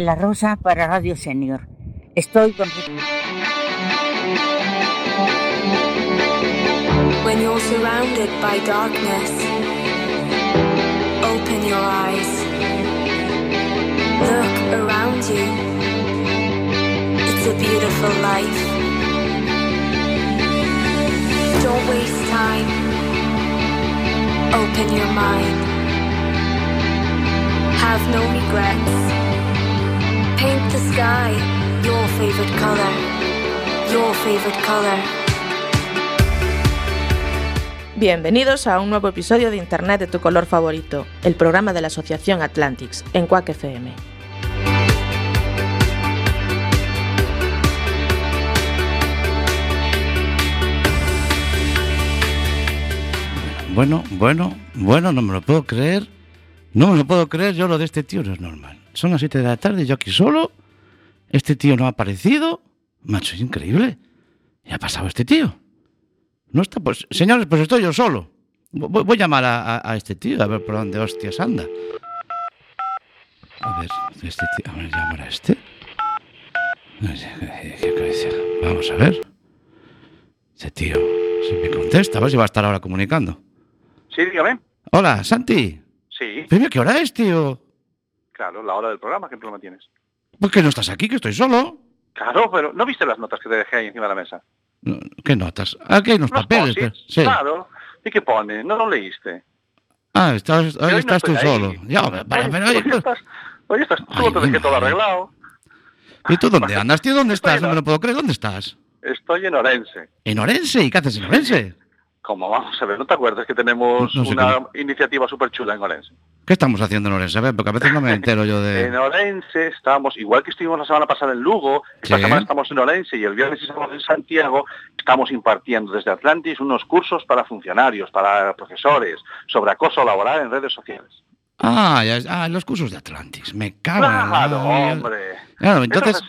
La Rosa para Radio Senior. Estoy con... When you're surrounded by darkness, open your eyes. Look around you. It's a beautiful life. Don't waste time. Open your mind. Have no regrets. Paint the sky your favorite color. Your favorite color. Bienvenidos a un nuevo episodio de Internet de tu color favorito, el programa de la Asociación Atlantics, en Quack FM. Bueno, bueno, bueno, no me lo puedo creer. No me lo puedo creer, yo lo de este tío no es normal. Son las 7 de la tarde, yo aquí solo. Este tío no ha aparecido. Macho, es increíble. ¿Qué ha pasado este tío? No está, pues, señores, pues estoy yo solo. Voy, voy a llamar a, a- a este tío, a ver por dónde hostias anda. A ver, este tío, a ver, llamar a este. Vamos a ver. Ese tío, si me contesta, a ver si va a estar ahora comunicando. Sí, dígame. Hola, Santi. Sí, Pero ¿qué hora es, tío? Claro, la hora del programa, ¿qué problema tienes? ¿Por qué no estás aquí, que estoy solo? Claro, pero ¿no viste las notas que te dejé ahí encima de la mesa? No, ¿Qué notas? Aquí hay unos Unos papeles. post-its, pero- sí. Claro. ¿Y qué pone? No lo leíste. Ah, estás, no estás tú ahí. solo. Ya, Oye, hoy pero- estás, hoy estás, Ay, te dejé todo arreglado. ¿Y tú dónde andas, tío? ¿Dónde estás? No me lo puedo creer. ¿Dónde estás? Estoy en Orense. ¿En Orense? ¿Y qué haces en Orense? Como vamos a ver, ¿no te acuerdas que tenemos No sé una iniciativa súper chula en Orense? ¿Qué estamos haciendo en Orense? A ver, porque a veces no me entero yo En de... Orense estamos, igual que estuvimos la semana pasada en Lugo, esta Sí. semana estamos en Orense y el viernes sábado en Santiago, estamos impartiendo desde Atlantis unos cursos para funcionarios, para profesores, sobre acoso laboral en redes sociales. Ah, ya, ah, los cursos de Atlantis. Me cago en la- Claro, Ah, hombre. Claro, entonces...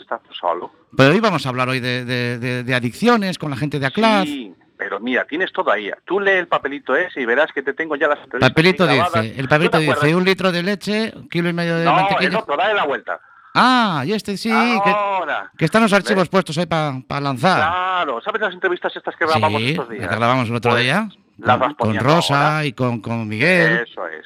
Pero hoy vamos a hablar hoy de, de- de- de adicciones con la gente de ACLAD. Sí, pero mira, tienes todo ahí. Tú lee el papelito ese y verás que te tengo ya las entrevistas Papelito dice, el ¿No papelito dice un litro de leche, un kilo y medio de No, el mantequilla. otro, dale la vuelta. Ah, y este sí, que, Ahora. que están los archivos ¿Ves? puestos ahí para lanzar. Claro, ¿sabes las entrevistas estas que grabamos sí, estos días? que grabamos el otro Pues, día. las Con, con Rosa ahora. y con, con Miguel. Eso es.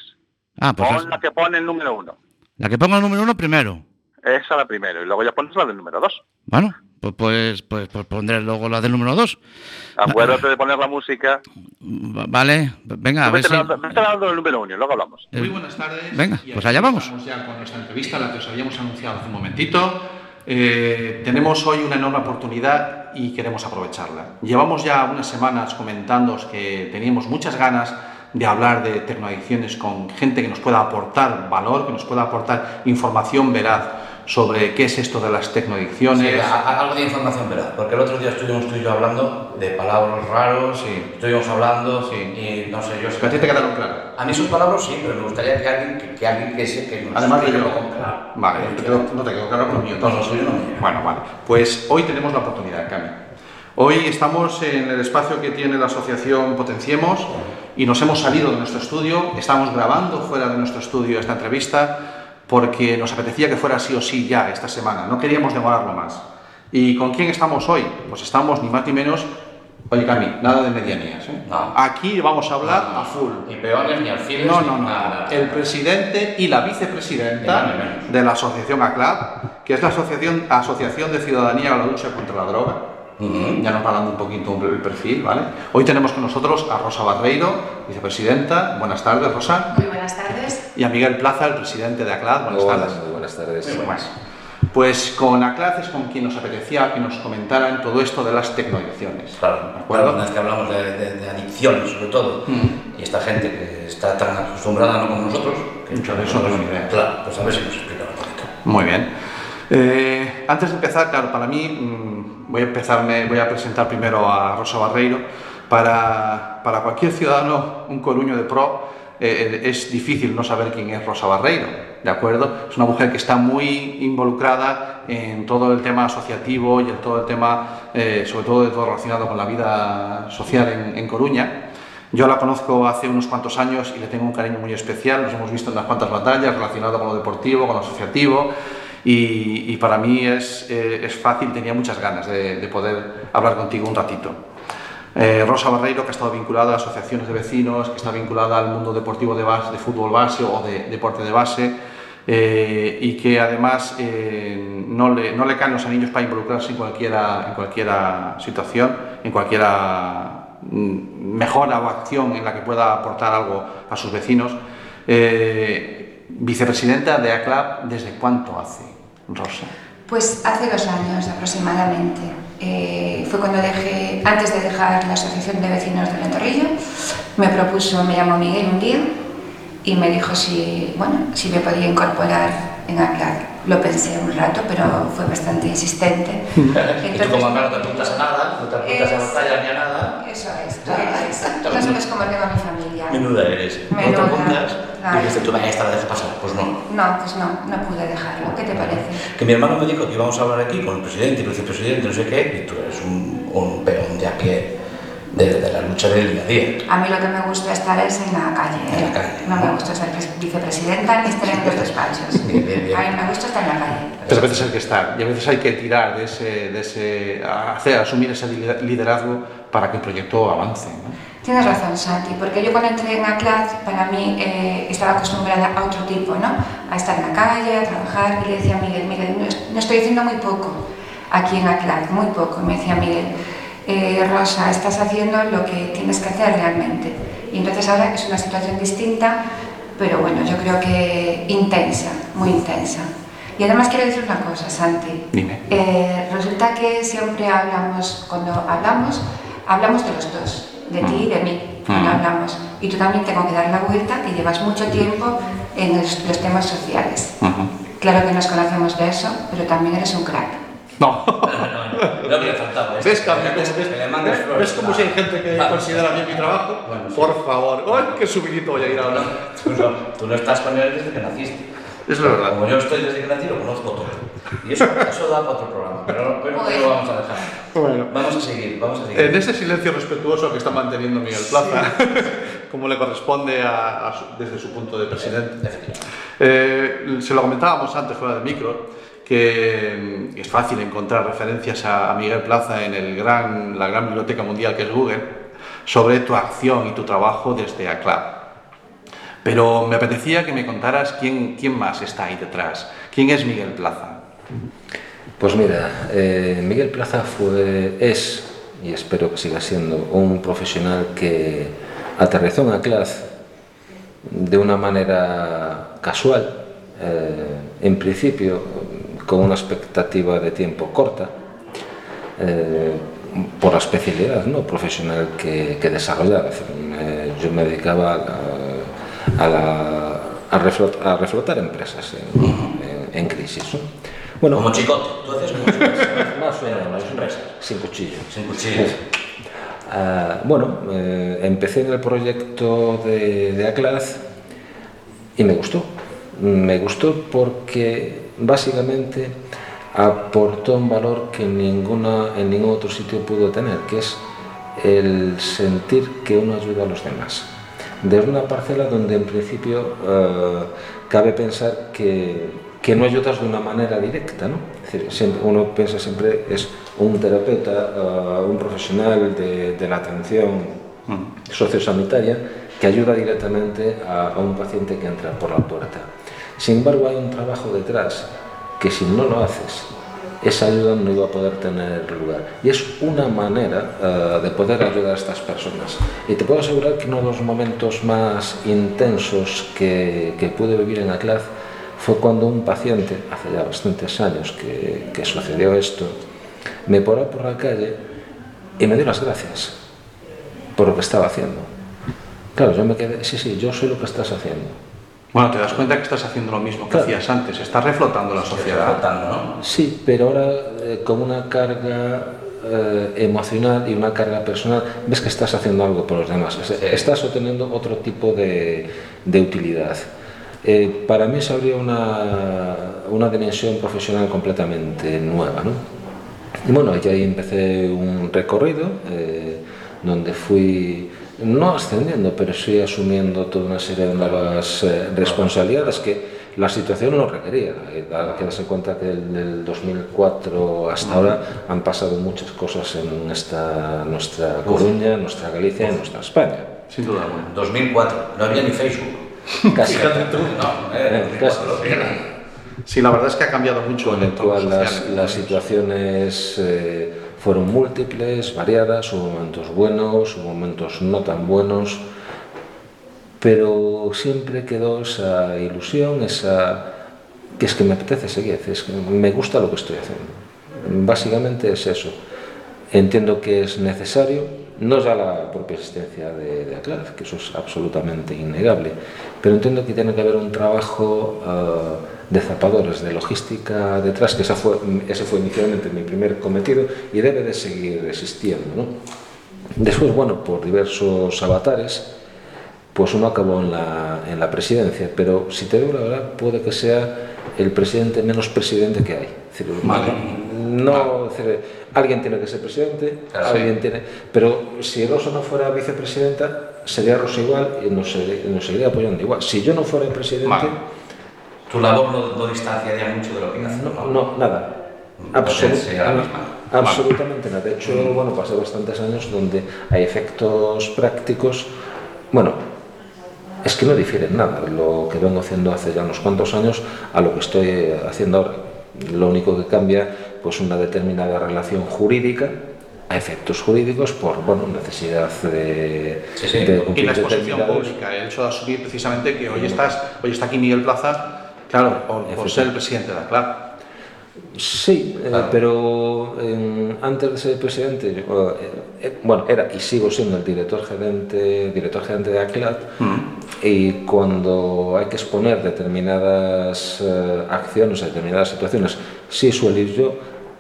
Ah, pues Pon la que pone el número uno. la que ponga el número uno primero. Esa la primero. Y luego ya pones la del número dos. Bueno, pues, pues, pues, pues pondré luego la del número dos. Acuérdate de poner la música. Va- Vale, venga, a ver si... el número uno y luego hablamos. Eh, Muy buenas tardes. venga, pues allá vamos. Estamos ya con nuestra entrevista, la que os habíamos anunciado hace un momentito. Eh, tenemos hoy una enorme oportunidad y queremos aprovecharla. Llevamos ya unas semanas comentando que teníamos muchas ganas de hablar de tecnoadicciones con gente que nos pueda aportar valor, que nos pueda aportar información veraz sobre qué es esto de las Sí, tecnoadicciones. a- a- algo de información veraz, porque el otro día estuvimos tú y yo hablando de palabras raros, Sí. estuvimos hablando Sí. y no sé, yo... ¿Que a ti te quedaron claras? A mí sus palabras sí, pero me gustaría que alguien que, que, alguien que, se- que nos Además yo. con claro. Vale, no te quedó, no te quedó claro con lo mío. No, no me llega. Bueno, vale. Pues hoy tenemos la oportunidad, Cami. Hoy estamos en el espacio que tiene la asociación Potenciemos y nos hemos salido de nuestro estudio. Estamos grabando fuera de nuestro estudio esta entrevista porque nos apetecía que fuera sí o sí ya esta semana. No queríamos demorarlo más. ¿Y con quién estamos hoy? Pues estamos ni más ni menos. Oye, Cami, nada de medianías. ¿eh? No. Aquí vamos a hablar a full. Ni peones, ni alfiles, No, no, no. nada. El presidente y la vicepresidenta de la asociación ACLAD, que es la Asociación, asociación de Ciudadanía a la Lucha contra la Droga. Ujú. Ya nos va dando un poquito el perfil, ¿vale? Hoy tenemos con nosotros a Rosa Barreiro, vicepresidenta. Buenas tardes, Rosa. Muy buenas tardes. Y a Miguel Plaza, el presidente de ACLAD. Buenas Hola, tardes. muy buenas tardes. Muy buenas. Pues con ACLAD es con quien nos apetecía que nos comentaran todo esto de las tecnoadicciones. Claro, ¿De acuerdo? una vez que hablamos de, de- de adicciones, sobre todo, Mm. y esta gente que está tan acostumbrada, no como nosotros, que Mucho de eso no ni idea. Claro, pues a ver si nos explica un poquito. Muy bien. Eh, antes de empezar, claro, para mí mm, voy a empezarme, voy a presentar primero a Rosa Barreiro. Para, para cualquier ciudadano, un coruño de pro, eh, eh, es difícil no saber quién es Rosa Barreiro, ¿de acuerdo? Es una mujer que está muy involucrada en todo el tema asociativo y en todo el tema, eh, sobre todo de todo relacionado con la vida social en, en Coruña. Yo la conozco hace unos cuantos años y le tengo un cariño muy especial. Nos hemos visto en unas cuantas batallas relacionadas con lo deportivo, con lo asociativo. y, y para mí es, eh, es fácil, tenía muchas ganas de, de poder hablar contigo un ratito. Eh, Rosa Barreiro, que ha estado vinculada a asociaciones de vecinos, que está vinculada al mundo deportivo de, base, de fútbol base o de deporte de base, eh, y que además eh, no, le, no caen los anillos para involucrarse en cualquiera, en cualquiera situación, en cualquiera mm, mejora o acción en la que pueda aportar algo a sus vecinos. Vicepresidenta de ACLAB, ¿desde cuánto hace, Rosa? Pues hace dos años aproximadamente. Eh, fue cuando dejé, antes de dejar la Asociación de Vecinos de Ventorrillo, me propuso, me llamó Miguel un día y me dijo si, bueno, si me podía incorporar en ACLAR. Lo pensé un rato, pero fue bastante insistente. y tú como acá no te apuntas a nada, no te apuntas a Es- batalla ni a nada. Eso es, todo es. No sabes cómo tengo a mi familia. Menuda eres. No te Menuda, apuntas. claro. Dijiste tú, "Venga, esta la dejo pasar. Pues no. No, pues no, no pude dejarlo. ¿Qué te parece? Que mi hermano me dijo que íbamos a hablar aquí con el presidente y el vicepresidente, no sé qué, y tú eres un, un peón de a pie de, de la lucha del día a día. A mí lo que me gusta estar es en la calle. ¿eh? En la calle. No me gusta ser pres- vicepresidenta ni estar en los despachos. Bien, bien, bien. A mí me gusta estar en la calle. Pero a veces hay que estar y a veces hay que tirar de ese, de ese hacer, asumir ese lider- liderazgo para que el proyecto avance. ¿no? Tienes razón, Santi, porque yo cuando entré en ACLAD, para mí eh, estaba acostumbrada a otro tipo, ¿no? A estar en la calle, a trabajar, y le decía a Miguel, Miguel, no, es- no estoy haciendo muy poco aquí en ACLAD, muy poco. Y me decía Miguel, eh, Rosa, estás haciendo lo que tienes que hacer realmente. Y entonces ahora es una situación distinta, pero bueno, yo creo que intensa, muy intensa. Y además quiero decir una cosa, Santi. Dime. Eh, resulta que siempre hablamos, cuando hablamos, hablamos de los dos, de ti y de mí, cuando Mm. hablamos. Y tú también tengo que dar la vuelta y llevas mucho tiempo en los, los temas sociales. Claro que nos conocemos de eso, pero también eres un crack. No. No me faltaba esto. ¿Ves, Cami, Que le cómo- mandes- que le mandes ¿Ves, ves cómo si hay gente que considera bien mi trabajo? Bueno, sí. Por favor. ¡Ay, qué subidito voy a ir ahora! Tú no, tú no estás con él desde que naciste. Es la verdad. Como yo estoy desde que nací, lo conozco todo. Y eso, eso da para otro programa, pero no Muy lo vamos a dejar. Bueno. Vamos a seguir, vamos a seguir. En ese silencio respetuoso que está manteniendo Miguel Plaza, como le corresponde a- a su- desde su punto de presidente. Eh, se lo comentábamos antes fuera del micro, que es fácil encontrar referencias a, a Miguel Plaza en el gran, la gran biblioteca mundial que es Google sobre tu acción y tu trabajo desde ACLAB. Pero me apetecía que me contaras quién, quién más está ahí detrás. ¿Quién es Miguel Plaza? Pues mira, eh, Miguel Plaza fue, es, y espero que siga siendo, un profesional que aterrizó en Aclaz de una manera casual, eh, en principio con una expectativa de tiempo corta, eh, por la especialidad ¿no? profesional que, que desarrollaba. Eh, yo me dedicaba a, la- a, la- a reflot- a reflotar empresas en, en- en crisis. ¿no? Bueno, Como chicote, tú haces como chicote. más o menos, empresas. sin cuchillo. Sin cuchillos. Ah, bueno, eh, empecé en el proyecto de, de ACLAZ y me gustó. Me gustó porque básicamente aportó un valor que ninguna, en ningún otro sitio pudo tener, que es el sentir que uno ayuda a los demás. Desde una parcela donde en principio eh, cabe pensar que, que no ayudas de una manera directa, ¿no? Es decir, siempre- uno piensa siempre es un terapeuta, eh, un profesional de, de la atención sociosanitaria que ayuda directamente a, a un paciente que entra por la puerta. Sin embargo, hay un trabajo detrás que si no lo haces, esa ayuda no iba a poder tener lugar. Y es una manera eh, de poder ayudar a estas personas. Y te puedo asegurar que uno de los momentos más intensos que, que pude vivir en ACLAZ fue cuando un paciente, hace ya bastantes años que, que sucedió esto, me paró por la calle y me dio las gracias por lo que estaba haciendo. Claro, yo me quedé, sí, sí, yo sé lo que estás haciendo. Bueno, te das cuenta que estás haciendo lo mismo que Claro. hacías antes, estás reflotando la sociedad. Flotando, ¿no? Sí, pero ahora eh, con una carga eh, emocional y una carga personal, ves que estás haciendo algo por los demás, Es- estás obteniendo otro tipo de, de utilidad. Eh, para mí se abrió una, una dimensión profesional completamente nueva. ¿no? Y bueno, ahí empecé un recorrido eh, donde fui no ascendiendo, pero sí asumiendo toda una serie de nuevas eh, responsabilidades que la situación lo requería. Eh, Hay que darse cuenta que del 2004 hasta ahora han pasado muchas cosas en esta, nuestra Coruña, nuestra Galicia y nuestra España. Sin duda alguna. 2004, no había ni Facebook. Casi. No, eh, casi. Sí, la verdad es que ha cambiado mucho con el cual las, las situaciones eh, fueron múltiples, variadas, hubo momentos buenos, hubo momentos no tan buenos, pero siempre quedó esa ilusión, esa que es que me apetece seguir, es que me gusta lo que estoy haciendo. Básicamente es eso. Entiendo que es necesario, no ya la propia existencia de, de ACLAD, que eso es absolutamente innegable, pero entiendo que tiene que haber un trabajo ah, de zapadores, de logística detrás, que esa fue, ese fue inicialmente mi primer cometido y debe de seguir existiendo. ¿no? Después, bueno, por diversos avatares, pues uno acabó en la, en la presidencia, pero si te digo la verdad, puede que sea el presidente menos presidente que hay. Es decir, Vale. No, decir, alguien tiene que ser presidente, alguien tiene, pero si Rosa no fuera vicepresidenta, sería Rosa igual y nos, seguiría- nos seguiría apoyando igual. Si yo no fuera el presidente, Vale. Tu labor no, no distanciaría mucho de lo que haces. no, no, nada. Absolut- Potencia la misma. absolutamente nada. De hecho, bueno, pasé bastantes años donde hay efectos prácticos, bueno, es que no difieren nada lo que vengo haciendo hace ya unos cuantos años a lo que estoy haciendo ahora. Lo único que cambia, pues una determinada relación jurídica a efectos jurídicos por bueno, necesidad de, Sí, sí. de Y la exposición pública, el hecho de asumir precisamente que hoy estás, hoy está aquí Miguel Plaza, claro, por, por ser el presidente de la CLAP. Sí, eh, pero eh, antes de ser presidente, yo, eh, bueno, era y sigo siendo el director gerente, director gerente de ACLAD, y cuando hay que exponer determinadas eh, acciones, determinadas situaciones, sí suelo ir yo,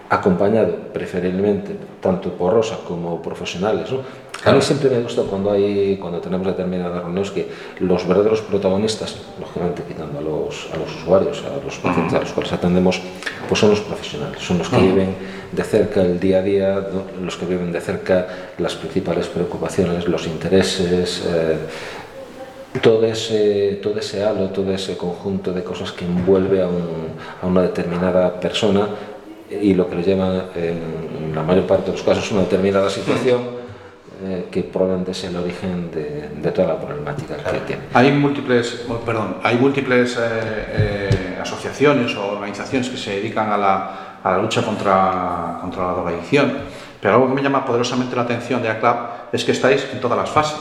acompañado preferiblemente tanto por Rosa como profesionales. ¿no? A mí siempre me gusta cuando, hay, cuando tenemos determinadas reuniones que los verdaderos protagonistas, lógicamente quitando a los, a los usuarios, a los pacientes a los cuales atendemos, pues son los profesionales, son los que viven de cerca el día a día, los que viven de cerca las principales preocupaciones, los intereses. eh, todo ese, todo ese halo, todo ese conjunto de cosas que envuelve a, un- a una determinada persona y lo que le lleva en la mayor parte de los casos una determinada situación eh, que probablemente es el origen de, de toda la problemática que tiene. Hay múltiples, oh, perdón, hay múltiples eh, eh, asociaciones o organizaciones que se dedican a la, a la lucha contra, contra la drogadicción, pero algo que me llama poderosamente la atención de ACLAP es que estáis en todas las fases.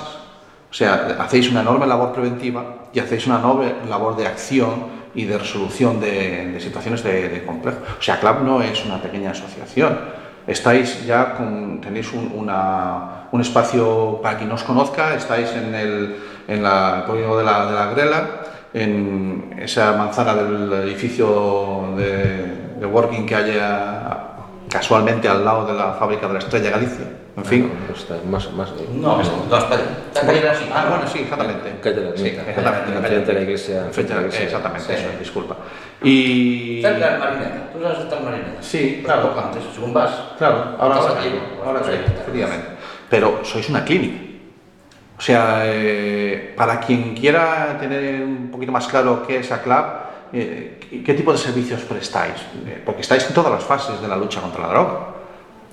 O sea, hacéis una enorme labor preventiva y hacéis una enorme labor de acción y de resolución de, situaciones de, complejo. O sea, CLAP no es una pequeña asociación. Estáis ya con, tenéis un, espacio para quien no os conozca, estáis en el, en la, el de la, de la Grela, en esa manzana del edificio de, de Working que hay a- casualmente al lado de la fábrica de la Estrella Galicia. En fin. Bueno, está más, más, No, es- no, espera. Está calle así. Ah, bueno, sí, exactamente. Calle de la Sí, exactamente. Enfrente de la iglesia. Enfrente de la- iglesia. exactamente, Sí. eso, disculpa. Y... Cerca del Marineta. ¿Tú sabes el Marineta? Sí, Pues claro. antes, según vas. Claro, ahora, ahora, aquí, ahora pues sí, efectivamente. Pero sois una clínica. O sea, eh, para quien quiera tener un poquito más claro qué es ACLAP, eh, ¿qué- ¿qué tipo de servicios prestáis? Eh, Porque estáis en todas las fases de la lucha contra la droga.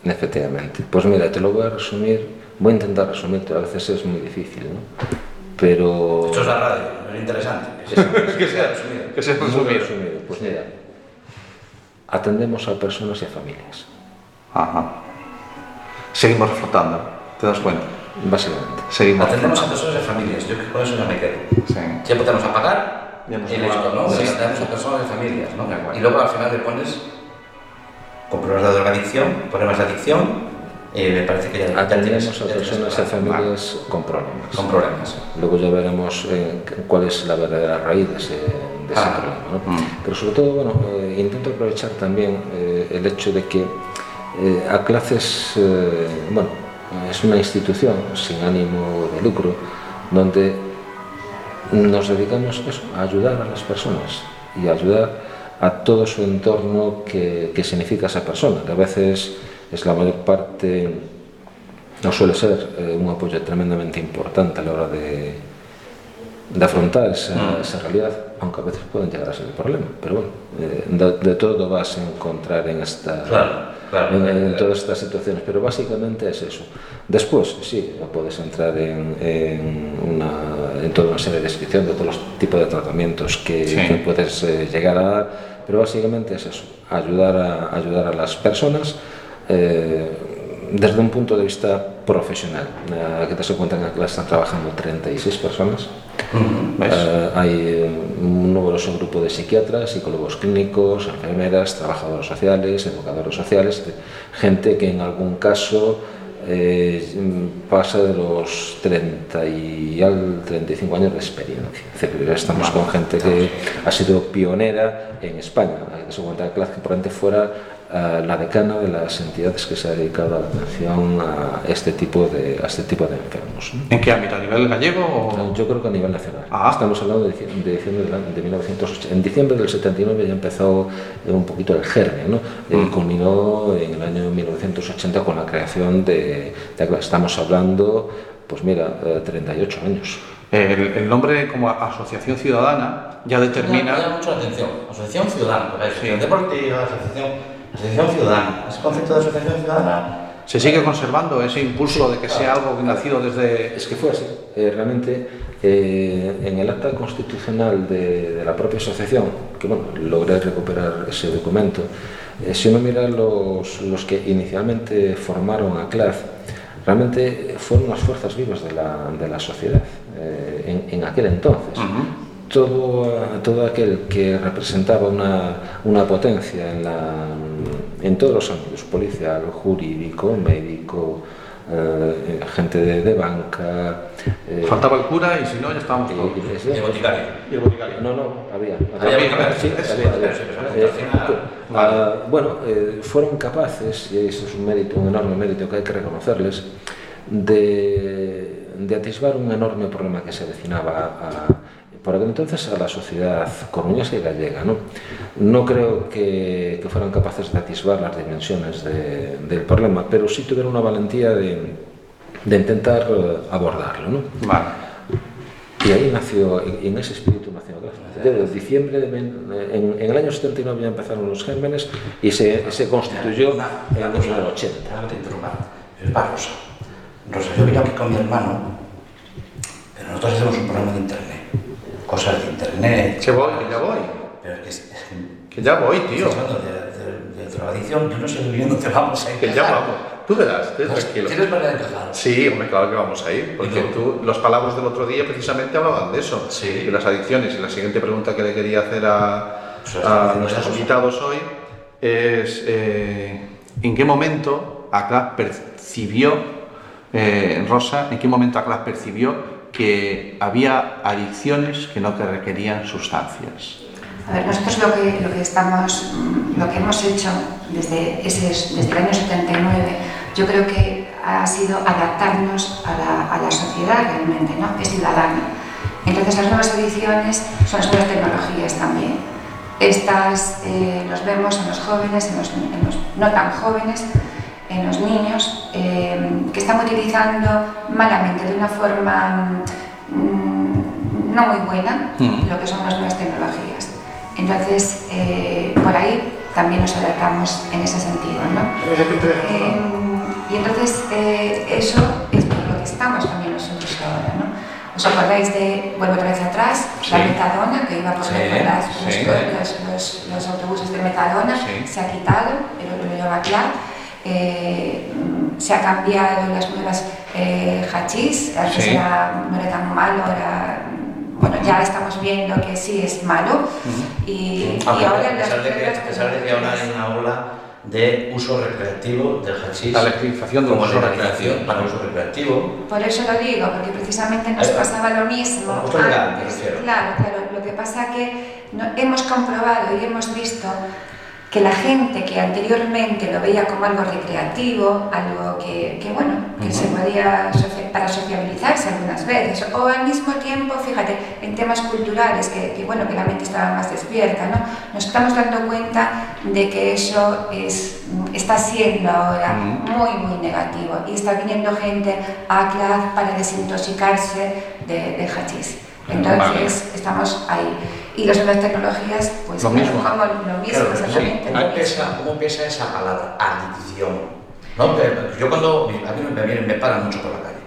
Efectivamente. Pues mira, te lo voy a resumir, voy a intentar resumirte, a veces es muy difícil, ¿no? Pero... Esto es la radio, es interesante. Que sea, que sea resumido. Que se Muy resumido. resumido. Pues mira, atendemos a personas y a familias, Ajá. Seguimos reflotando, ¿te das cuenta? básicamente. Seguimos Atendemos a personas y familias. Yo que con eso ya me quedo. Sí. A Ya nos y hemos- listo, ¿no? sí. Atendemos a personas y familias, ¿no? De. Y luego al final le pones con problemas de drogadicción, problemas de adicción, eh, me parece que ya, ya Atendemos tienes- a personas a plan. familias con problemas. Con problemas. Luego ya veremos eh, cuál es la verdadera raíz de ese, de ese Ah. problema. ¿no? Mm. Pero sobre todo, bueno, eh, intento aprovechar también eh, el hecho de que eh, ACLAC es, eh, bueno, es una institución sin ánimo de lucro donde nos dedicamos eso, a ayudar a las personas y a ayudar a todo su entorno que, que significa esa persona, que a veces es la mayor parte, no suele ser eh, un apoyo tremendamente importante a la hora de, de afrontar esa, mm. esa, realidad, aunque a veces pueden llegar a ser el problema. Pero bueno, eh, de, de, todo vas a encontrar en esta... Claro claro. en, en todas estas situaciones, pero básicamente es eso. Después, sí, puedes entrar en, en, una, en toda una serie de descripción de todos los tipos de tratamientos que, Sí. que puedes eh, llegar a dar, pero básicamente es eso, ayudar a, ayudar a las personas eh, desde un punto de vista profesional. Eh, que te das cuenta que en la clase están trabajando 36 personas. Eh, hay eh, un numeroso grupo de psiquiatras, psicólogos clínicos, enfermeras, trabajadores sociales, educadores sociales, gente que en algún caso eh, pasa de los 30 y al 35 años de experiencia. Es decir, ya estamos con gente que ha sido pionera en España. Hay que se cuenta que Claz, que probablemente fuera eh, la decana de las entidades que se ha dedicado a la atención a este tipo de, a este tipo de enfermos. ¿En qué ámbito? ¿A nivel gallego o...? Yo creo que a nivel nacional. Ah. Estamos hablando de, dici- de diciembre del año- de 1980. En diciembre del 79 ya empezó eh, un poquito el germen, ¿no? Eh, Mm. culminó en el año 1980 con la creación de, de- Estamos hablando, pues mira, eh, 38 años. El, el nombre como Asociación Ciudadana ya Me determina... llama mucho la atención. Asociación Ciudadana, hay Sí. asociación deportiva, asociación, asociación ciudadana. Ese concepto de asociación ciudadana ¿Se sigue conservando ese impulso de que sea algo que nacido desde...? Es que fue así. Eh, realmente, eh, en el acta constitucional de, de la propia asociación, que bueno, logré recuperar ese documento, eh, si uno mira los, los que inicialmente formaron a CLAD, realmente fueron las fuerzas vivas de la, de la sociedad eh, en, en aquel entonces. Todo, todo aquel que representaba una, una potencia en, la, en todos los ámbitos, policial, jurídico, médico, eh, gente de, de banca. eh, Faltaba el cura y si no ya estábamos y- todos. y decía- de boticario. Y el boticario. no, no, había. Bueno, fueron capaces, y eso es un mérito, un enorme mérito que hay que reconocerles, de, de atisbar un enorme problema que se avecinaba a, por aquel entonces a la sociedad coruñesa y gallega. No, no creo que, que fueran capaces de atisbar las dimensiones de- del problema, pero sí tuvieron una valentía de, de intentar eh, abordarlo. ¿no? Vale. Y ahí nació, en ese espíritu nació. Desde diciembre, de, men- en, en el año 79 ya empezaron los gérmenes y se, se constituyó Una- en una el cosa, 80. déjame te interrumpa. Es para Rosa. Rosa, yo vine aquí con mi hermano, pero nosotros hacemos un programa de internet. Cosas de internet. Que voy, que ya voy. Pero es que es, Que ya voy, tío. De, de, de drogadicción, yo no sé muy bien dónde vamos a ir. Que ya vamos. Tú verás, tú tranquilo. ¿Tienes manera de encajar? Sí, hombre, claro que vamos a ir, porque ¿Y tú? los palabras del otro día precisamente hablaban de eso, Sí. de las adicciones. Y la siguiente pregunta que le quería hacer a, Pues a nuestros invitados hoy es eh, ¿en qué momento ACLAS percibió, eh, Rosa, en qué momento ACLAS percibió que había adicciones que no que requerían sustancias? A ver, nosotros lo que, lo que estamos, mm, lo que hemos hecho desde, ese, desde el año 79, yo creo que ha sido adaptarnos a la, a la sociedad realmente, ¿no? Es ciudadana. Entonces las nuevas ediciones son las nuevas tecnologías también. Estas eh, los vemos en los jóvenes, en los, en los no tan jóvenes, en los niños, eh, que están utilizando malamente, de una forma mm, no muy buena, Mm. lo que son las nuevas tecnologías. Entonces, eh, por ahí también nos adaptamos en ese sentido. ¿no? Eh, y entonces, eh, eso es por lo que estamos también nosotros ahora. ¿no? ¿Os acordáis de, vuelvo otra vez atrás, la Sí. metadona que iba por Sí, las, los, sí. los, los- los autobuses de metadona? Sí. Se ha quitado, pero lo lleva claro. Eh, se ha cambiado las nuevas eh, hachís, antes Sí. era, no era tan malo, mm, bueno, ya estamos viendo que sí es malo. y, ahora a las pesar de que, a nuevas pesar de que ahora hay una ola de uso recreativo del hachís. La legalización como uso para el uso recreativo. Por eso lo digo, porque precisamente nos pasaba lo mismo legal, me refiero. Claro, claro. Lo que pasa que no- hemos comprobado y hemos visto que la gente que anteriormente lo veía como algo recreativo, algo que, que, bueno, que se podía socia- para sociabilizarse algunas veces, o al mismo tiempo, fíjate, en temas culturales, que, que, bueno, que la mente estaba más despierta, ¿no? Nos estamos dando cuenta de que eso es, está siendo ahora muy, muy negativo y está viniendo gente a CLAD para desintoxicarse de, de hachís. Entonces, estamos ahí. Y las nuevas tecnologías, pues, Lo mismo. como lo mismo, Claro, exactamente. sí. lo ¿Cómo, mismo. pesa, ¿Cómo pesa esa palabra? Adicción. ¿No? Yo cuando a mí me, me paran mucho por la calle.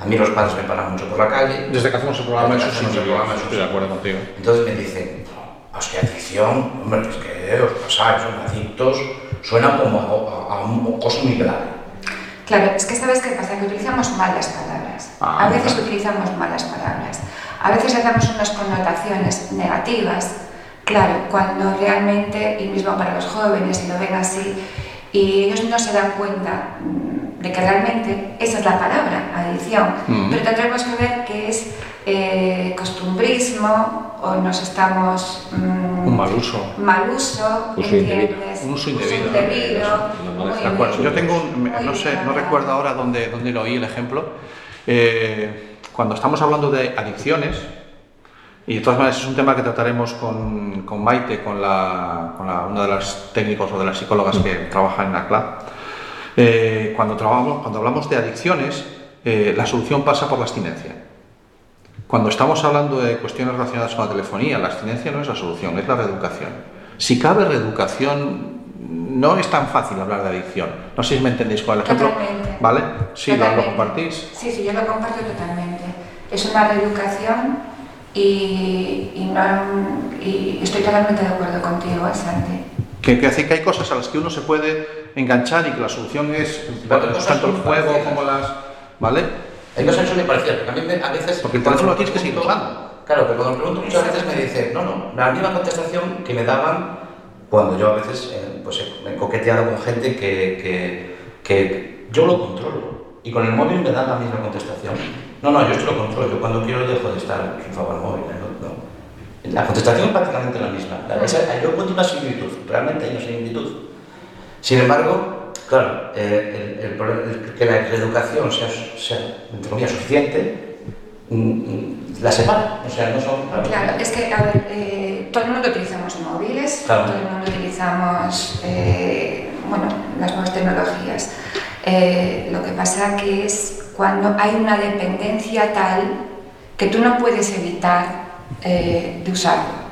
A mí los padres me paran mucho por la calle. Desde que hacemos el programa, eso sí, estoy de acuerdo contigo. Entonces me dicen, "No, es que adicción, hombre, es que os pasáis, son adictos, suena como a, a, a una cosa muy grave. Claro, es que sabes qué pasa, que utilizamos mal las palabras. Ah, a veces claro. utilizamos malas palabras. A veces le damos unas connotaciones negativas, claro, cuando realmente, y mismo para los jóvenes, y lo ven así, y ellos no se dan cuenta mm, de que realmente esa es la palabra, adicción. Pero tendremos que ver que es eh, costumbrismo o nos estamos... mm, Un mal uso. mal uso, Uso indebido. ¿entiendes? Un uso indebido. indebido, De acuerdo. Yo tengo un, no sé, no recuerdo ahora dónde, dónde lo oí el ejemplo. Eh, cuando estamos hablando de adicciones, y de todas maneras es un tema que trataremos con, con Maite, con, la, con la- una de las técnicos o de las psicólogas que trabaja en la CLA. Eh, cuando, trabajamos, cuando hablamos de adicciones, eh, la solución pasa por la abstinencia. Cuando estamos hablando de cuestiones relacionadas con la telefonía, la abstinencia no es la solución, es la reeducación. Si cabe reeducación, no es tan fácil hablar de adicción. No sé si me entendéis con el ejemplo. Totalmente. ¿Vale? Sí, lo, lo Totalmente. compartís. Sí, sí, yo lo comparto totalmente. Es una reeducación y, y no- y estoy totalmente de acuerdo contigo, Santi. Que, que hace que hay cosas a las que uno se puede enganchar y que la solución es cosas tanto el juego parecidas. como las. ¿Vale? Hay cosas que son muy parecidas, porque a mí me- a veces... Porque el teléfono me tienes que seguir usando. Claro, pero cuando pregunto muchas veces me dicen, no, no, la misma contestación que me daban cuando yo a veces eh, pues, he- me he coqueteado con gente que, que, que yo lo controlo. Y con el móvil me dan la misma contestación. No, no, yo esto lo controlo, yo cuando quiero dejo de estar enchufado al móvil. ¿eh? No, no. La contestación es prácticamente la misma. La- esa- yo encuentro una similitud, realmente hay una similitud. Sin embargo, claro, eh, el, el el- que la reeducación sea, sea entre comillas, suficiente, mm, mm, la separa. O sea, no son. Claro, es que, a ver, eh, todo el mundo utilizamos móviles, Claro. todo el mundo utilizamos, eh, bueno, las nuevas tecnologías. Eh, lo que pasa que es cuando hay una dependencia tal que tú no puedes evitar eh, de usarlo.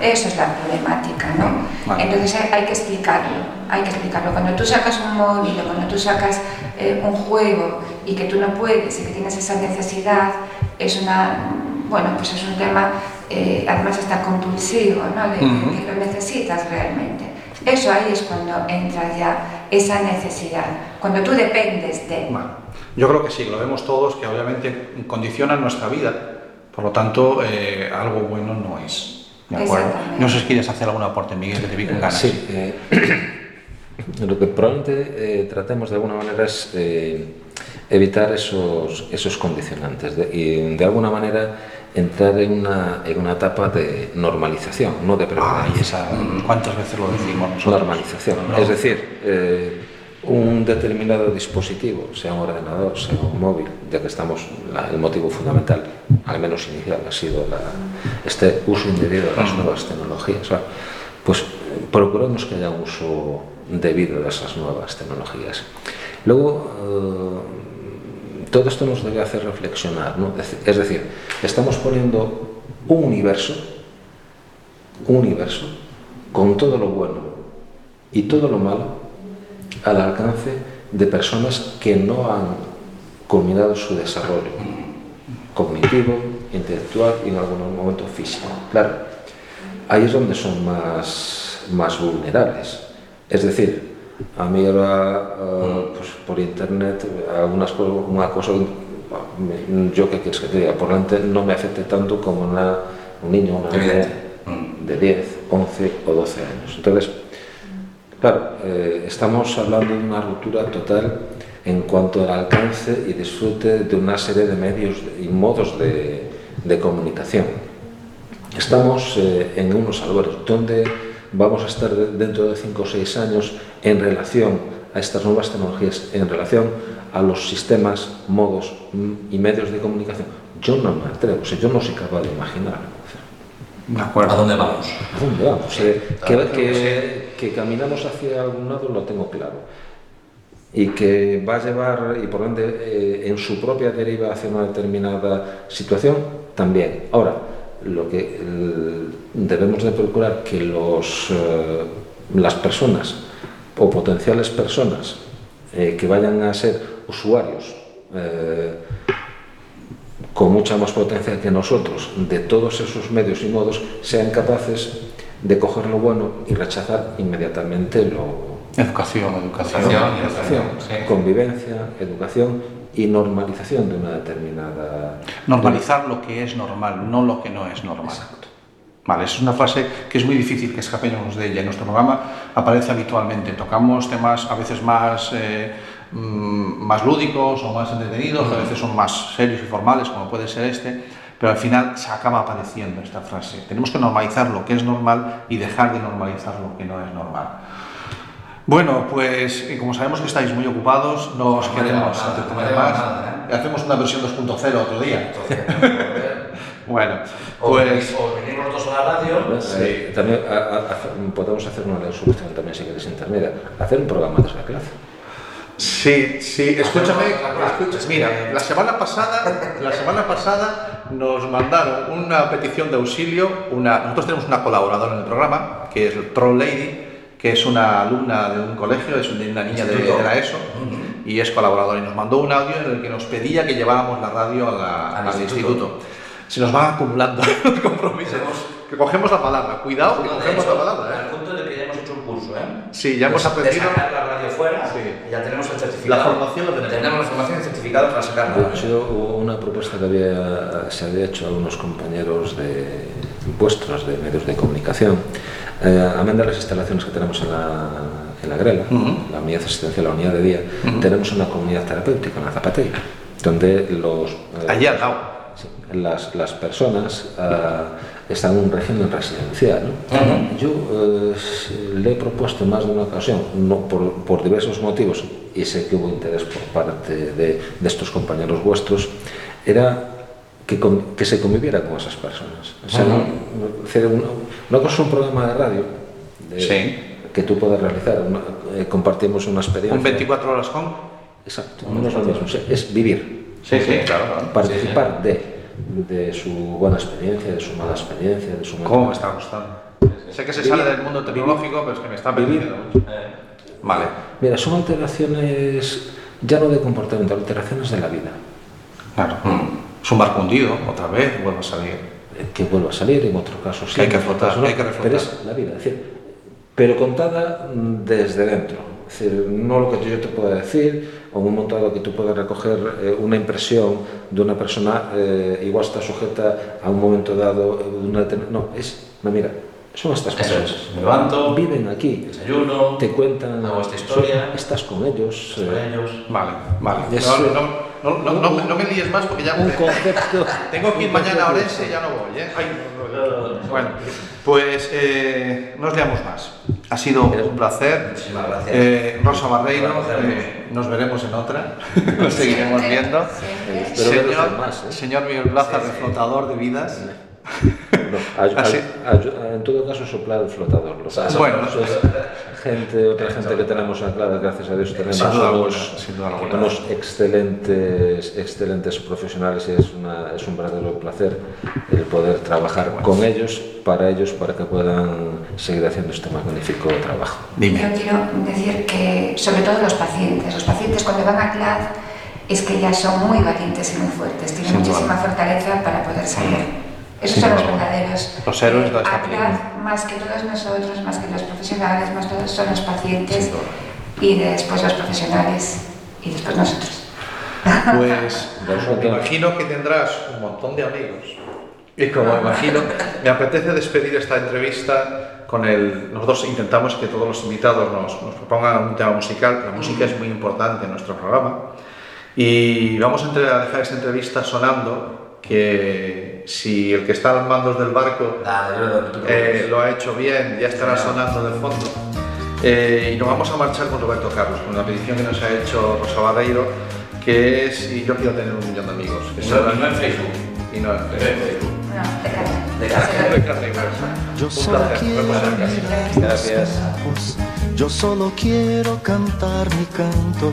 Eso es la problemática, ¿no? Vale. Entonces hay, hay que explicarlo, hay que explicarlo. Cuando tú sacas un móvil o cuando tú sacas eh, un juego y que tú no puedes y que tienes esa necesidad, es una, bueno, pues es un tema, eh, además está compulsivo, ¿no? De, de Ujú. que lo necesitas realmente. Eso ahí es cuando entra ya esa necesidad, cuando tú dependes de... Bueno, yo creo que sí, lo vemos todos, que obviamente condicionan nuestra vida. Por lo tanto, eh, algo bueno no es. ¿De acuerdo? No sé si quieres hacer alguna aporte, Miguel, que te vi con ganas. Sí, eh, lo que probablemente eh, tratemos de alguna manera es eh, evitar esos, esos condicionantes de- y de alguna manera entrar en una, en una etapa de normalización, no de preferencia. esa, ¿Cuántas veces lo decimos nosotros? normalización. No. Es decir, eh, un determinado dispositivo, sea un ordenador, sea un móvil, ya que estamos, la- el motivo fundamental, al menos inicial, ha sido la- este uso indebido de las nuevas tecnologías. Pues procuremos que haya un uso debido de esas nuevas tecnologías. Luego, eh, todo esto nos debe hacer reflexionar, ¿no? Es- decir, estamos poniendo un universo un universo con todo lo bueno y todo lo malo al alcance de personas que no han culminado su desarrollo cognitivo, intelectual y en algún momento físico. Claro, ahí es donde son más, más vulnerables. Es decir, a mí ahora eh, pues, por internet algunas cosas, una cosa, yo qué quieres que te diga, por delante no me afecte tanto como una, un niño, una niña. Mm. de 10, 11 o 12 años. Entonces, claro, eh, estamos hablando de una ruptura total en cuanto al alcance y disfrute de una serie de medios y modos de, de comunicación. Estamos eh, en unos albores donde vamos a estar de- dentro de 5 o 6 años en relación a estas nuevas tecnologías, en relación a los sistemas, modos mm, y medios de comunicación. Yo no me atrevo, o sea, yo no soy capaz de imaginar. De ¿A dónde vamos? ¿A dónde vamos? Que, que- que caminamos hacia algún lado lo tengo claro. y que va a llevar y por ende eh, en su propia deriva hacia una determinada situación también. Ahora, lo que el, debemos de procurar que los, eh, las personas o potenciales personas eh, que vayan a ser usuarios eh, con mucha más potencia que nosotros de todos esos medios y modos sean capaces de coger lo bueno y rechazar inmediatamente lo, Educación, educación. Educación, educación, sí. convivencia, educación y normalización de una determinada Normalizar lo que es normal, no lo que no es normal. Vale, es una frase que es muy difícil que escapemos de ella. En nuestro programa aparece habitualmente. Tocamos temas a veces más, eh, mm, más lúdicos o más entretenidos, a veces son más serios y formales, como puede ser este, pero al final se acaba apareciendo esta frase. Tenemos que normalizar lo que es normal y dejar de normalizar lo que no es normal. Bueno, pues eh, como sabemos que estáis muy ocupados, no os No queremos nada, no más. nada, ¿eh? Hacemos una versión 2.0 otro día. Bueno, O, pues... o venir nosotros a la radio. Eh, también a- a- a- podemos hacer una solución también si queréis intermedia, hacer un programa desde la clase. Sí, sí, escúchame, mira, la semana pasada, la semana pasada nos mandaron una petición de auxilio, una, nosotros tenemos una colaboradora en el programa, que es el Troll Lady, que es una alumna de un colegio, es una niña de, de la ESO, y es colaboradora, y nos mandó un audio en el que nos pedía que lleváramos la radio a la- Al al, instituto. instituto. Se nos van acumulando los compromisos, que cogemos la palabra, cuidado que De cogemos hecho, la palabra. ¿eh? Al punto de que ya hemos hecho un curso, ¿eh? Sí, ya hemos De- aprendido. De sacar la radio fuera, Sí. y ya tenemos el certificado. La formación lo tenemos. Tenemos la formación y el certificado para sacar la Ha radio. sido una propuesta que había, se había hecho a unos compañeros de vuestros de medios de comunicación, eh, amén de las instalaciones que tenemos en la, en la Grela, Ujú. la unidad asistencial, la unidad de día, tenemos una comunidad terapéutica, en la Zapateira, donde los, eh, Allí al lado. Las, las personas ah, están en un régimen residencial. Yo eh, le he propuesto en más de una ocasión, no, por, por diversos motivos, y sé que hubo interés por parte de, de estos compañeros vuestros, era que, con- que se conviviera con esas personas. O sea, no- no- hacer una, una cosa es un programa de radio de- Sí. que tú puedas realizar, una- eh, compartimos una experiencia. Un 24 horas con. Exacto, no es lo mismo, es vivir Sí, sí, claro, claro. participar de, de su buena experiencia, de su mala experiencia, de su ¿Cómo me está gustando? Sé que se sale del mundo tecnológico, pero es que me está perdiendo mucho. Vale. Mira, son alteraciones ya no de comportamiento, alteraciones de la vida, Claro. Es un barco hundido, otra vez, vuelve a salir. eh, que vuelva a salir, en otro caso sí. Que hay que caso que hay que reflotar. Pero es la vida, es decir, pero contada mm, desde dentro. Es decir, no lo que yo te pueda decir, o un momento dado que tú puedas recoger eh, una impresión de una persona, eh, igual está sujeta a un momento dado eh, de una No, es, no, mira, son estas Eso personas. es. Me levanto, Viven aquí, desayuno, te cuentan hago esta historia, estás con ellos. eh, ellos. Vale, vale. Es No, no, no, no, no, me- no me líes más porque ya. un concepto. Tengo que ir mañana a Orense y ya no voy, ¿eh? Ay, bueno, pues eh, no os liamos más. Ha sido un placer. Muchísimas gracias. Eh, Rosa Barreiro, eh, nos veremos en otra. Nos seguiremos viendo. Señor, más, ¿eh? señor Miguel Plaza, reflotador de vidas. No, en todo caso soplar el flotador. Lo Bueno, eso es gente, otra gente que tenemos anclada, gracias a Dios tenemos Sin duda unos, alguna, sin duda alguna. unos excelentes, excelentes profesionales y es, una, es un verdadero placer el poder trabajar con ellos, para ellos, para que puedan seguir haciendo este magnífico trabajo. Yo Dime. quiero decir que, sobre todo los pacientes, los pacientes cuando van a CLAD es que ya son muy valientes y muy fuertes, tienen Sin duda. muchísima fortaleza para poder salir. Esos son los verdaderos. Los héroes de esta película. más que todos nosotros, más que los profesionales, más todos son los pacientes y después los profesionales y después nosotros. Pues me imagino que tendrás un montón de amigos. Y como imagino, me apetece despedir esta entrevista con el... Nosotros intentamos que todos los invitados nos, nos propongan un tema musical. La música es muy importante en nuestro programa. Y vamos a entre- a dejar esta entrevista sonando que si el que está al mando del barco no eh, lo ha hecho bien, ya estará sonando de fondo. Eh, y nos vamos a marchar con Roberto Carlos, con la petición que nos ha hecho Rosa Barreiro, que es y yo quiero tener un millón de amigos. Esa No, no en Facebook. Y no en Facebook. No, de cara. De carne. Yo solo quiero Gracias. Yo solo quiero cantar mi canto,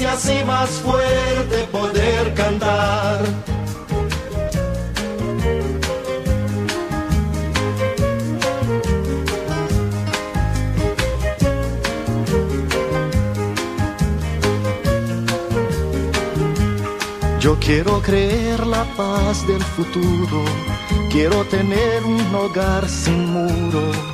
y así más fuerte poder cantar. Yo quiero creer la paz del futuro, quiero tener un hogar sin muro.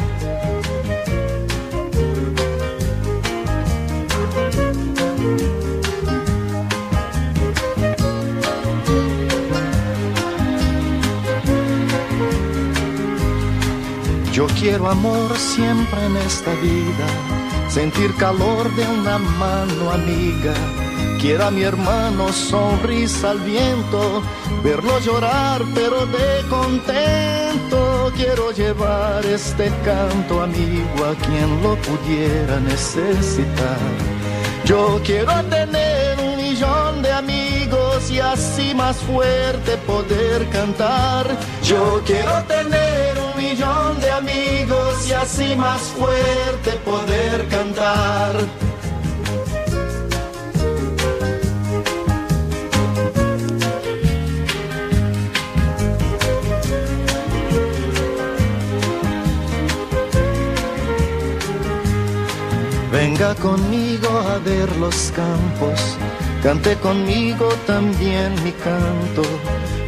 Yo quiero amor siempre en esta vida, sentir calor de una mano amiga. Quiero a mi hermano sonrisa al viento, verlo llorar pero de contento. Quiero llevar este canto amigo a quien lo pudiera necesitar. Yo quiero tener un millón de amigos y así más fuerte poder cantar. Yo quiero tener millón de amigos y así más fuerte poder cantar. Venga conmigo a ver los campos, cante conmigo también mi canto,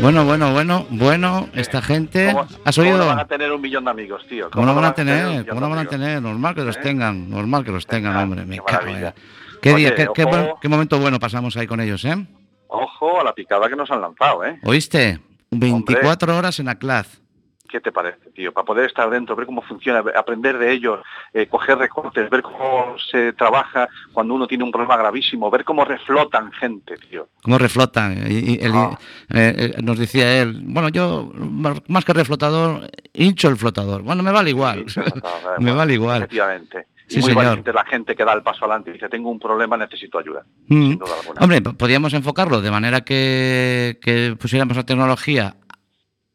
Bueno, bueno, bueno, bueno, esta gente. ¿Cómo- ¿Has cómo no oído? van a tener un millón de amigos, tío? ¿Cómo no van a tener? ¿Cómo no van a tener? Normal que los ¿Eh? tengan, normal que los tengan, hombre. Me qué cago Qué Oye, día, qué, qué buen- qué momento bueno pasamos ahí con ellos, ¿eh? Ojo a la picada que nos han lanzado, ¿eh? ¿Oíste? 24 horas en Aclaz. ¿Qué te parece, tío? Para poder estar dentro, ver cómo funciona, aprender de ellos, eh, coger recortes, ver cómo se trabaja cuando uno tiene un problema gravísimo, ver cómo reflotan gente, tío. ¿Cómo reflotan? Y, y Ah. eh, eh, nos decía él, bueno, yo más que reflotador, hincho el flotador. Bueno, me vale igual. Sí, me vale igual. Efectivamente. Y Sí, muy señor. valiente la gente que da el paso adelante y dice, tengo un problema, necesito ayuda. Mm. Sin duda alguna. Hombre, podríamos enfocarlo de manera que, que pusiéramos la tecnología,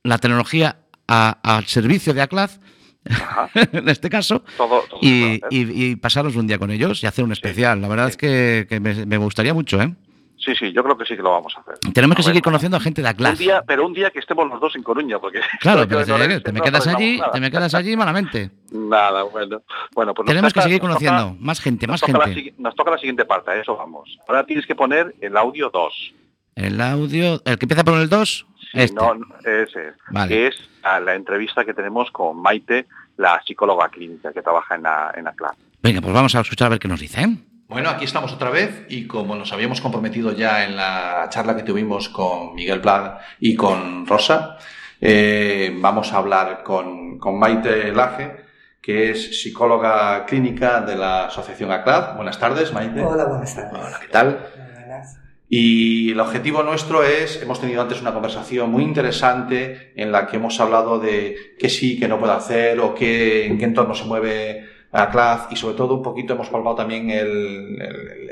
la tecnología a- al servicio de Aclaz, en este caso, Todo, todo y, pasaros un día con ellos y hacer un especial. La verdad es que, que me, me gustaría mucho, ¿eh? Sí, sí, yo creo que sí que lo vamos a hacer. Tenemos que ver, seguir conociendo a gente de Un Aclaz. día, pero un día que estemos los dos en Coruña, porque... Claro, pero te, me quedas allí, nada. te me quedas allí malamente. Nada, bueno. Bueno, pues Tenemos que seguir toca- conociendo más gente, más la gente. nos toca la siguiente parte, eso vamos. Ahora tienes que poner el audio 2. El audio, el que empieza por el 2, Sí, este. no, ese es. Vale. Que es a la entrevista que tenemos con Maite, la psicóloga clínica que trabaja en la, en la clase. Venga, pues vamos a escuchar a ver qué nos dicen. Bueno, aquí estamos otra vez y como nos habíamos comprometido ya en la charla que tuvimos con Miguel Blad y con Rosa, eh, vamos a hablar con, con Maite Laje, que es psicóloga clínica de la Asociación ACLAD. Buenas tardes, Maite. Hola, buenas tardes. Hola, ¿qué tal? Y el objetivo nuestro es, hemos tenido antes una conversación muy interesante en la que hemos hablado de qué sí, qué no puede hacer o qué, en qué entorno se mueve ACLAD y sobre todo un poquito hemos palpado también el,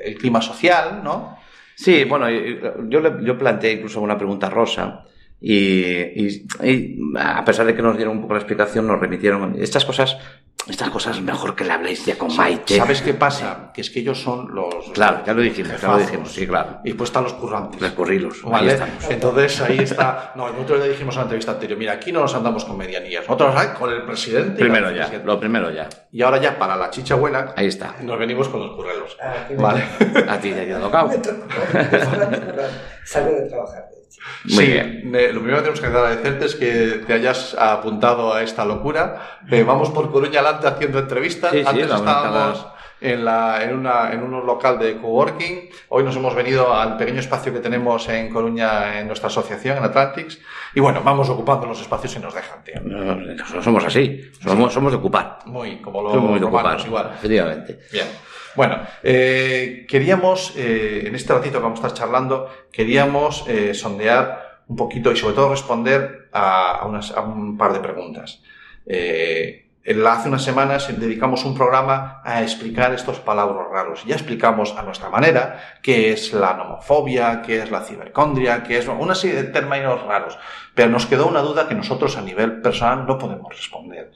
el, clima social, ¿no? Sí, bueno, yo, yo planteé incluso una pregunta rosa y, y, y, a pesar de que nos dieron un poco la explicación, nos remitieron estas cosas. Estas cosas mejor que le habléis ya con Maite. ¿Sabes qué pasa? Que es que ellos son los. Claro, ya lo dijimos, ya lo dijimos, sí, claro. Y pues están los currantes. Los currilos. ¿Vale? Ahí Entonces ahí está. No, nosotros le dijimos en la entrevista anterior: mira, aquí no nos andamos con medianías. Nosotros ¿sabes? con el presidente. Primero ya, lo primero ya. Y ahora ya para la chicha buena. Ahí está. Nos venimos con los currelos. Ah, vale. A ti te ha tocado. Salgo de trabajar. Muy sí, bien. lo primero que tenemos que agradecerte es que te hayas apuntado a esta locura. Eh, vamos por Coruña adelante haciendo entrevistas. Sí, sí, Antes la estábamos en, la, en, una, en un local de coworking. Hoy nos hemos venido al pequeño espacio que tenemos en Coruña en nuestra asociación, en Atlantics. Y bueno, vamos ocupando los espacios y nos dejan, tío. No, no, somos así, somos, somos de ocupar. Muy, como los somos muy de romanos, ocupar, igual. Efectivamente. Bien. Bueno, eh, queríamos, eh, en este ratito que vamos a estar charlando, queríamos eh, sondear un poquito y sobre todo responder a, un par de preguntas. Hace unas semanas dedicamos un programa a explicar estos palabras raros. Ya explicamos a nuestra manera qué es la nomofobia, qué es la cibercondria, qué es una serie de términos raros. Pero nos quedó una duda que nosotros a nivel personal no podemos responder.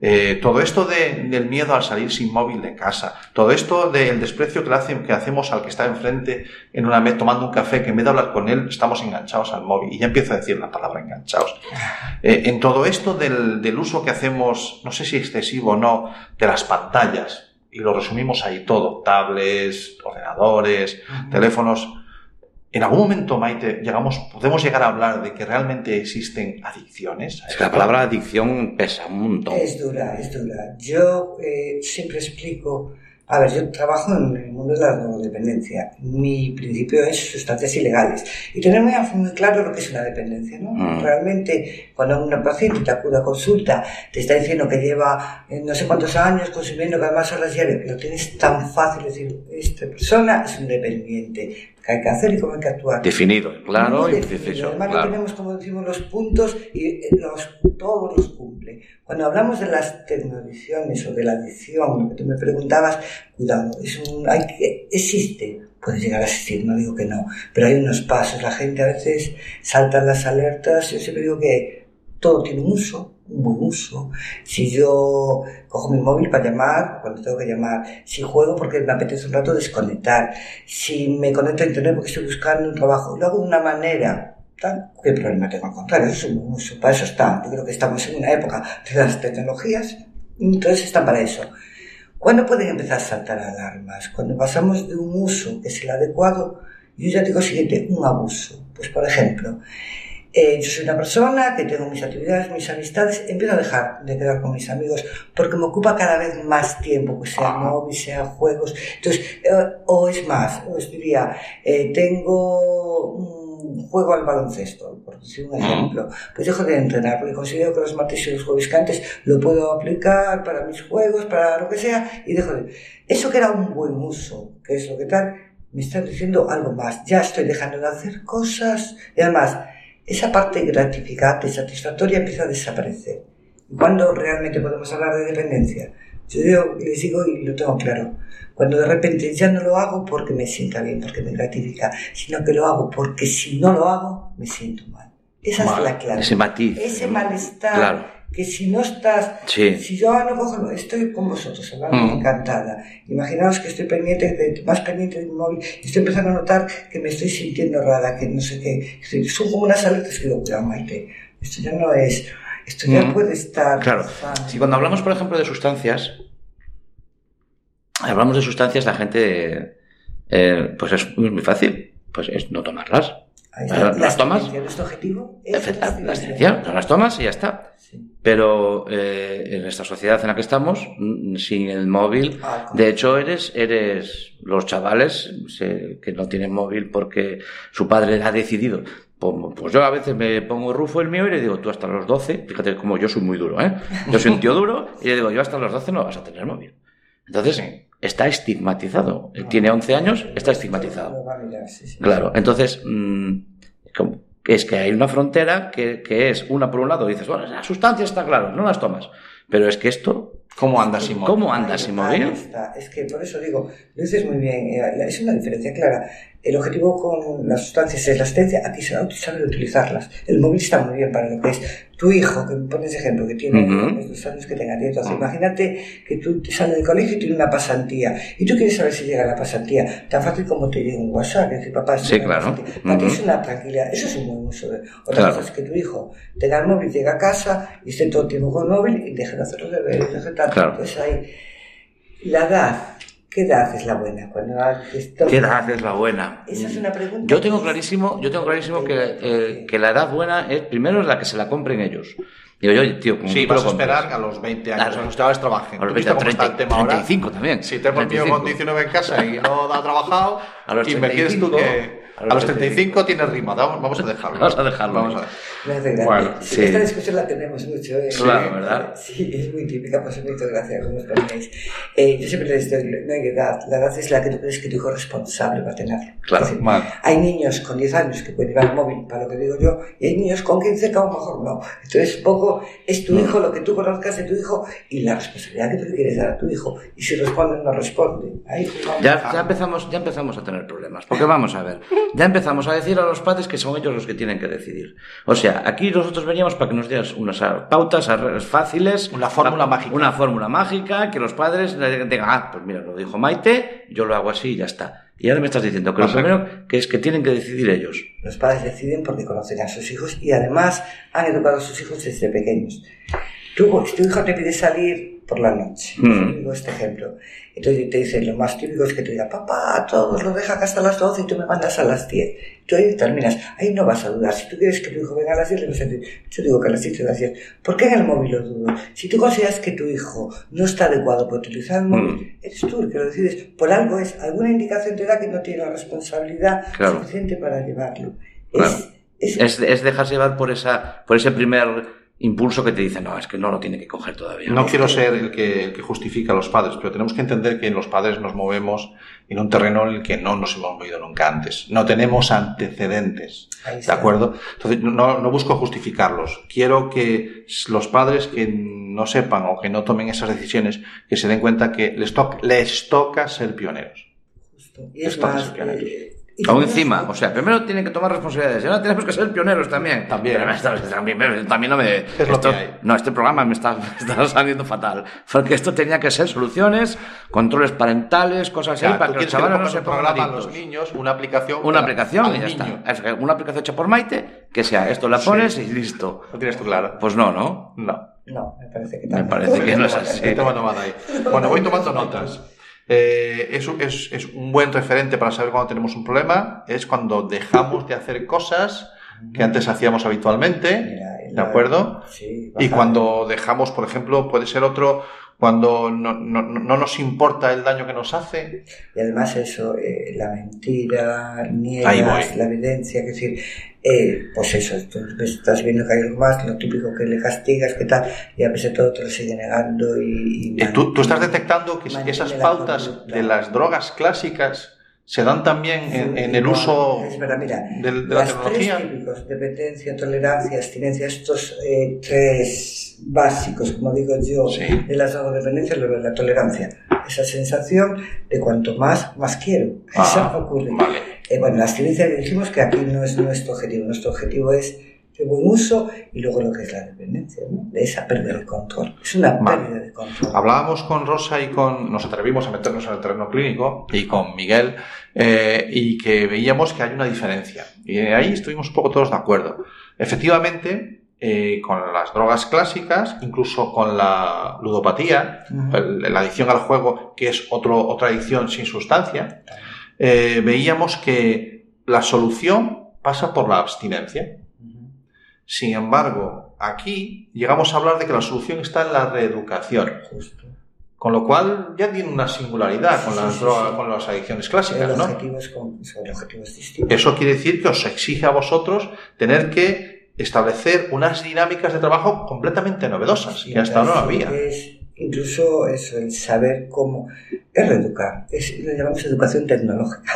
Eh, todo esto de, del miedo al salir sin móvil de casa, todo esto del desprecio que, hace, que hacemos al que está enfrente en una tomando un café, que en vez de hablar con él estamos enganchados al móvil. Y ya empiezo a decir la palabra enganchados. Eh, en todo esto del, del uso que hacemos, no sé si excesivo o no, de las pantallas, y lo resumimos ahí todo, tablets, ordenadores, uh -huh. teléfonos, en algún momento, Maite, llegamos, podemos llegar a hablar de que realmente existen adicciones. Es que la palabra adicción pesa un montón. Es dura, es dura. Yo eh, siempre explico, a ver, yo trabajo en el mundo de la drogodependencia. Mi principio es sustancias ilegales. Y tener muy, claro lo que es una dependencia, ¿no? Mm. Realmente, cuando una paciente te acude a consulta, te está diciendo que lleva eh, no sé cuántos años consumiendo cada más horas diarias, lo tienes tan fácil decir, esta persona es un dependiente que hay que hacer y cómo hay que actuar. Definido, claro, Muy y definido. Además, claro. tenemos, como decimos, los puntos y eh, los, todos los cumple. Cuando hablamos de las tecnoadicciones o de la lo que tú me preguntabas, cuidado, es un, hay existe, puede llegar a existir, no digo que no, pero hay unos pasos. La gente a veces salta las alertas. Yo siempre digo que todo tiene un uso, un buen uso. Si yo cojo mi móvil para llamar, cuando tengo que llamar, si juego porque me apetece un rato desconectar, si me conecto a internet porque estoy buscando un trabajo, lo hago de una manera tal, ¿qué problema tengo? Al contrario, eso es un buen uso, para eso está. Yo creo que estamos en una época de las tecnologías, entonces están para eso. ¿Cuándo pueden empezar a saltar alarmas? Cuando pasamos de un uso que es el adecuado, yo ya digo siguiente, un abuso. Pues por ejemplo, eh, yo soy una persona que tengo mis actividades, mis amistades, empiezo a dejar de quedar con mis amigos porque me ocupa cada vez más tiempo, pues sea móvil, sea juegos. Entonces, eh, o es más, os diría, eh, tengo un juego al baloncesto, por decir un ejemplo, pues dejo de entrenar porque considero que los martes y los jueves que antes lo puedo aplicar para mis juegos, para lo que sea, y dejo de... Eso que era un buen uso, que es lo que tal, me están diciendo algo más. Ya estoy dejando de hacer cosas y además esa parte gratificante, satisfactoria empieza a desaparecer. ¿Cuándo realmente podemos hablar de dependencia? Yo digo, les digo y lo tengo claro. Cuando de repente ya no lo hago porque me sienta bien, porque me gratifica, sino que lo hago porque si no lo hago, me siento mal. Esa mal. es la clave. Ese matiz. Ese malestar. Claro. Que si no estás, Sí. si yo no cojo, estoy con vosotros, hablando, Mm. encantada. Imaginaos que estoy pendiente, de, más pendiente de mi móvil, y estoy empezando a notar que me estoy sintiendo rara, que no sé qué. Estoy- como unas alertas que digo, cuidado, Maite, esto ya no es, esto ya Mm. puede estar. Claro. Si cuando hablamos, por ejemplo, de sustancias, hablamos de sustancias, la gente, eh, pues es muy muy fácil, pues es no tomarlas. Está. no las tomas. Nuestro objetivo es la abstinencia, no las tomas y ya está. Pero eh, en esta sociedad en la que estamos, mm, sin el móvil, Ah, de hecho eres, eres los chavales se- que no tienen móvil porque su padre ha decidido. Pues, pues yo a veces me pongo rufo el mío y le digo, tú hasta los 12, fíjate como yo soy muy duro, ¿eh? Yo soy un tío duro y le digo, yo hasta los 12 no vas a tener móvil. Entonces, está estigmatizado. Él tiene 11 años, está estigmatizado. Sí, sí. Claro, entonces mm, es que hay una frontera que, que es una por un lado, dices, bueno, la sustancia está claro, no las tomas. Pero es que esto. ¿Cómo andas sin móvil? ¿Cómo andas sin está. Es que por eso digo, lo dices muy bien, eh, es una diferencia clara. El objetivo con las sustancias es la asistencia, aquí se tú saber utilizarlas. El móvil está muy bien para lo que es. Tu hijo, que me pones ejemplo, que tiene Ujú. los años que tenga 10, 12, imagínate que tú sales del colegio y tienes una pasantía y tú quieres saber si llega la pasantía, tan fácil como te llega un WhatsApp, que decir, papá, Sí, claro. pasantía. Para ti es una tranquilidad, eso es un buen uso. Otra Claro. cosa es que tu hijo tenga el móvil, llega a casa y esté todo el tiempo con el móvil y deje de hacer los deberes, deje tal. Claro. Entonces ahí, la edad, ¿qué edad es la buena? Cuando esto- ¿Qué edad es la buena? Esa es una pregunta. Yo tengo clarísimo, yo tengo clarísimo que, eh, que la edad buena es primero es la que se la compren ellos. Digo yo, tío, como Sí, vas a esperar a los 20 años, Claro. a los chavales trabajen. A los ¿Tú viste 20, cómo está el 30, tema ahora? 35 también. Si tengo el mío 35. con 19 en casa y no ha trabajado, A los y me quieres tú 35, que... A los 35 tiene rima, vamos a dejarlo. Vamos a dejarlo. Vamos a gracia. Bueno, Sí. Esta discusión la tenemos mucho. ¿eh? Claro, ¿verdad? Sí, es muy típica, pues me hizo gracia como os ponéis. Eh, yo siempre les doy, no hay edad, la edad es la que tú crees que tu hijo es responsable va a tenerlo. Claro, decir. Hay niños con 10 años que pueden llevar el móvil, para lo que digo yo, y hay niños con 15 que a lo mejor no. Entonces, poco es tu hijo, lo que tú conozcas de tu hijo y la responsabilidad que tú le quieres dar a tu hijo. Y si responde, no responde. Ahí vamos. Ya, ya empezamos, ya empezamos a tener problemas. Porque vamos a ver, ya empezamos a decir a los padres que son ellos los que tienen que decidir. O sea, aquí nosotros veníamos para que nos dieras unas pautas fáciles. Una fórmula mágica. Una fórmula mágica, que los padres digan, ah, pues mira, lo dijo Maite, yo lo hago así y ya está. Y ahora me estás diciendo que lo primero que es que tienen que decidir ellos. Los padres deciden porque conocen a sus hijos y además han educado a sus hijos desde pequeños. Tú, si tu hijo te pide salir por la noche, Mm. digo este ejemplo, entonces te dice, lo más típico es que te diga, papá, a todos los deja acá hasta las 12 y tú me mandas a las 10. Tú ahí terminas, ahí no vas a dudar. Si tú quieres que tu hijo venga a las 10, le vas a decir, yo digo que a las 10 a las 10. ¿Por qué en el móvil lo dudo? Si tú consideras que tu hijo no está adecuado para utilizar el móvil, Mm. eres tú el que lo decides. Por algo es, alguna indicación te da que no tiene la responsabilidad Claro. suficiente para llevarlo. Claro. Es, es, Es, es dejarse llevar por, esa, por ese primer impulso que te dice, no, es que no lo tiene que coger todavía. No quiero ser el que, el que justifica a los padres, pero tenemos que entender que los padres nos movemos en un terreno en el que no nos hemos movido nunca antes. No tenemos antecedentes. ¿De acuerdo? Entonces, no, no busco justificarlos. Quiero que los padres que no sepan o que no tomen esas decisiones, que se den cuenta que les, toca les toca ser pioneros. justo. Y es Esto más, es pioneros. eh, Aún encima, o sea, primero tienen que tomar responsabilidades y ahora tenemos que ser pioneros también. También. Pero también, también no me. Es lo esto- que hay. No, este programa me está, me está saliendo fatal. Porque esto tenía que ser soluciones, controles parentales, cosas así, O sea, para que los quieres que chavales no se pongan programa a los niños, una aplicación. Una aplicación al y ya niño. está. Una aplicación hecha por Maite, que sea esto la pones y listo. ¿Lo tienes tú claro? Pues no, ¿no? No. No, me parece que Me tampoco. parece que no es así. Ahí. Bueno, voy tomando notas. Eh, es, un- es- es un buen referente para saber cuando tenemos un problema. Es cuando dejamos de hacer cosas que antes hacíamos habitualmente. Mira, ¿De acuerdo? Sí, Y cuando dejamos, por ejemplo, puede ser otro, cuando no, no- no nos importa el daño que nos hace. Y además eso, eh, la mentira, niegas, la evidencia, es decir, eh, pues eso, tú estás viendo que hay algo más, lo típico que le castigas, que tal, y a pesar de todo te lo sigue negando y... y ¿Tú, tú estás detectando que esas la pautas conducta. de las drogas clásicas se dan también en, en el uso Es verdad, mira, de, de la las tecnología. tres típicos, dependencia, tolerancia, abstinencia, estos eh, tres básicos, como digo yo, Sí. de las drogodependencias, lo de la tolerancia, esa sensación de cuanto más, más quiero. Ah, Eso ocurre. Vale. Eh, bueno, la abstinencia dijimos que aquí no es nuestro objetivo, nuestro objetivo es el buen uso y luego lo que es la dependencia, ¿no? de esa pérdida de control. Es una Vale. pérdida de control. Hablábamos con Rosa y con. Nos atrevimos a meternos en el terreno clínico y con Miguel, eh, y que veíamos que hay una diferencia. Y ahí estuvimos un poco todos de acuerdo. Efectivamente, eh, con las drogas clásicas, incluso con la ludopatía, la adicción al juego, que es otro, otra adicción sin sustancia, eh, veíamos que la solución pasa por la abstinencia. Sin embargo, aquí llegamos a hablar de que la solución está en la reeducación. Con lo cual ya tiene una singularidad con, las sí, drogas- sí. con las adicciones clásicas, El ¿no? es, con- distintos. Eso quiere decir que os exige a vosotros tener que establecer unas dinámicas de trabajo completamente novedosas, que hasta ahora no había. Es incluso eso, el saber cómo es reeducar. Es, lo llamamos educación tecnológica.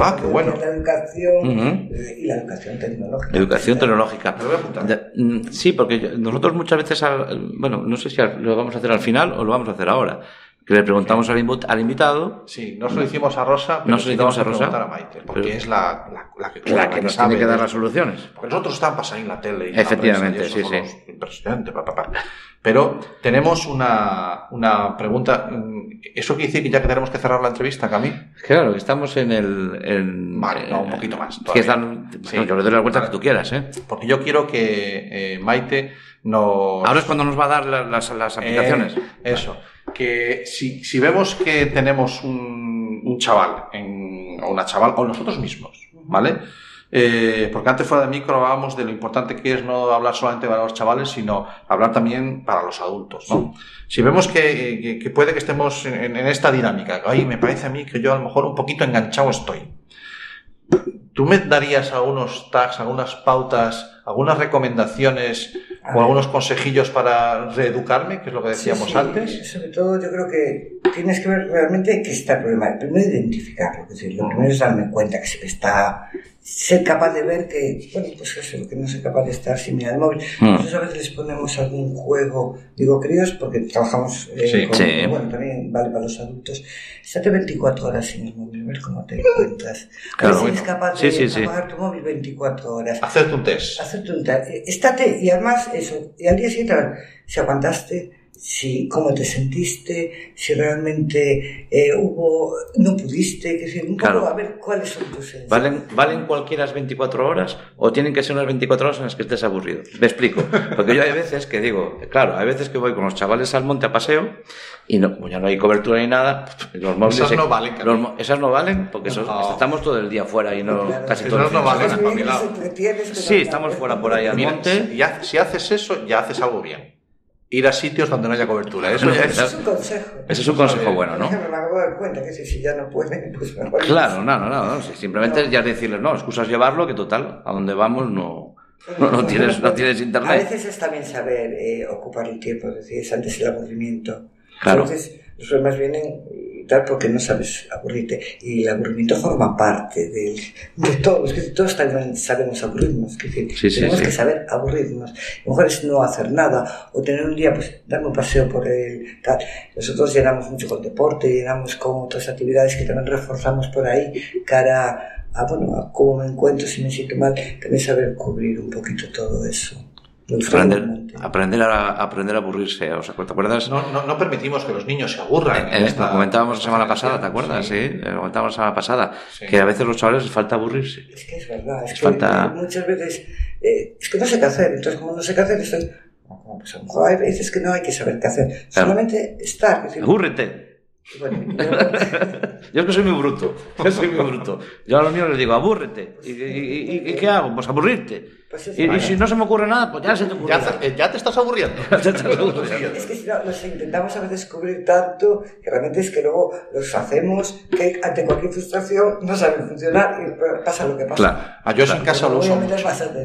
Ah, qué bueno. La educación y la educación tecnológica. Educación tecnológica. Me lo voy a apuntar. Ya, mm, Sí, porque nosotros muchas veces, al- bueno, no sé si lo vamos a hacer al final o lo vamos a hacer ahora, que le preguntamos al, invitado, Sí, no se lo hicimos a Rosa, pero No se lo sí hicimos a Rosa. preguntar a Maite, porque Pero- es la, la, la que, la que nos sabe tiene que dar las soluciones. Porque nosotros estamos pasando en la tele y la Efectivamente, prensa y eso sí, somos impresionante, pa, pa, pa. Pero tenemos una, una pregunta. mm, ¿Eso quiere decir que ya que tenemos que cerrar la entrevista, Cami? Claro, que estamos en el... En, Vale, no, un poquito más Que todavía. están, Sí. no, que le doy las vueltas Vale. que tú quieras, ¿eh? Porque yo quiero que eh, Maite nos... Ahora es cuando nos va a dar la- las, las aplicaciones. Eh, eso. Que si, si vemos que tenemos un, un chaval, en, o una chaval, o nosotros mismos, ¿vale? Eh, porque antes fuera de micro hablábamos de lo importante que es no hablar solamente para los chavales, sino hablar también para los adultos, ¿no? Si vemos que, que- que puede que estemos en, en esta dinámica, ahí me parece a mí que yo a lo mejor un poquito enganchado estoy. ¿Tú me darías algunos tags, algunas pautas, algunas recomendaciones o algunos consejillos para reeducarme, que es lo que decíamos Sí, sí. antes? Sobre todo yo creo que tienes que ver realmente qué está el problema. Primero identificarlo, es decir, lo primero es darme cuenta que se me está... Ser capaz de ver que, bueno, pues eso, que no soy capaz de estar sin mirar el móvil. Mm. Nosotros a veces les ponemos algún juego, digo críos, porque trabajamos eh, Sí. con, Sí. bueno, también vale para los adultos. Estate 24 horas sin el móvil, a ver cómo te encuentras. Claro, si eres capaz de apagar tu móvil 24 horas Hacerte un test. hacerte un tal, eh, estate y además eso, y al día siguiente a ver si aguantaste, si cómo te sentiste, si realmente eh, hubo, no pudiste, que decir, un poco Claro. a ver cuáles son tus sensaciones. ¿Valen, ¿Valen cualquiera las 24 horas o tienen que ser unas 24 horas en las que estés aburrido? Me explico. Porque yo hay veces que digo, claro, hay veces que voy con los chavales al monte a paseo y no, como ya no hay cobertura ni nada, los móviles... Esas se- no valen, los esas no valen porque esos- estamos todo el día fuera y no Claro. casi todo el no valen, Sí, estamos fuera por ahí al Mira, monte. si, si haces eso, ya haces algo bien. Ir a sitios donde no haya cobertura. Eso No, Eso es... un consejo. Ese es un consejo bueno, ¿no? Me acabo de dar cuenta que si, si ya no pueden, pues mejor. Claro, no, no, no. no, simplemente ya decirles, no, excusas llevarlo, que total, a donde vamos no, no, no tienes, no tienes A internet. veces es también saber eh, ocupar el tiempo, es decir, es antes el aburrimiento. Claro. Entonces, los problemas vienen tal porque no sabes aburrirte. Y el aburrimiento forma parte del- de todos, que todos también sabemos aburrirnos. Es Sí, sí, tenemos sí. que saber aburrirnos. A lo mejor es no hacer nada o tener un día, pues, darme un paseo por el tal. Nosotros llenamos mucho con deporte, llenamos con otras actividades que también reforzamos por ahí cara a, bueno, a cómo me encuentro, si me siento mal, también saber cubrir un poquito todo eso. Aprender, aprender, a, aprender a aburrirse. O sea, ¿te acuerdas? No, no, no permitimos que los niños se aburran. Eh, eh, esta- lo comentábamos la semana pasada, ¿te acuerdas? Sí, eh, lo comentábamos la semana pasada. Sí. Que a veces los chavales les falta aburrirse. Es que es verdad, es que falta- muchas veces eh, es que no sé qué hacer, entonces como no sé qué hacer estoy... "No, Pues a lo mejor hay veces que no hay que saber qué hacer, Claro. solamente estar. es decir, ¡Abúrrete! bueno, yo- Yo es que soy muy bruto. Yo soy muy bruto. Yo a los niños les digo, abúrrete. ¿Y, y- y- y qué hago? Pues aburrirte. Pues es Y, y si no se me ocurre nada, pues ya se te Ya, ocurre. eh, ya te estás aburriendo. Ya te estás aburriendo. Es que si no, los intentamos a veces cubrir tanto que realmente es que luego los hacemos que ante cualquier frustración no saben funcionar y pasa lo que pasa. Claro. Ah, yo eso en casa lo uso mucho.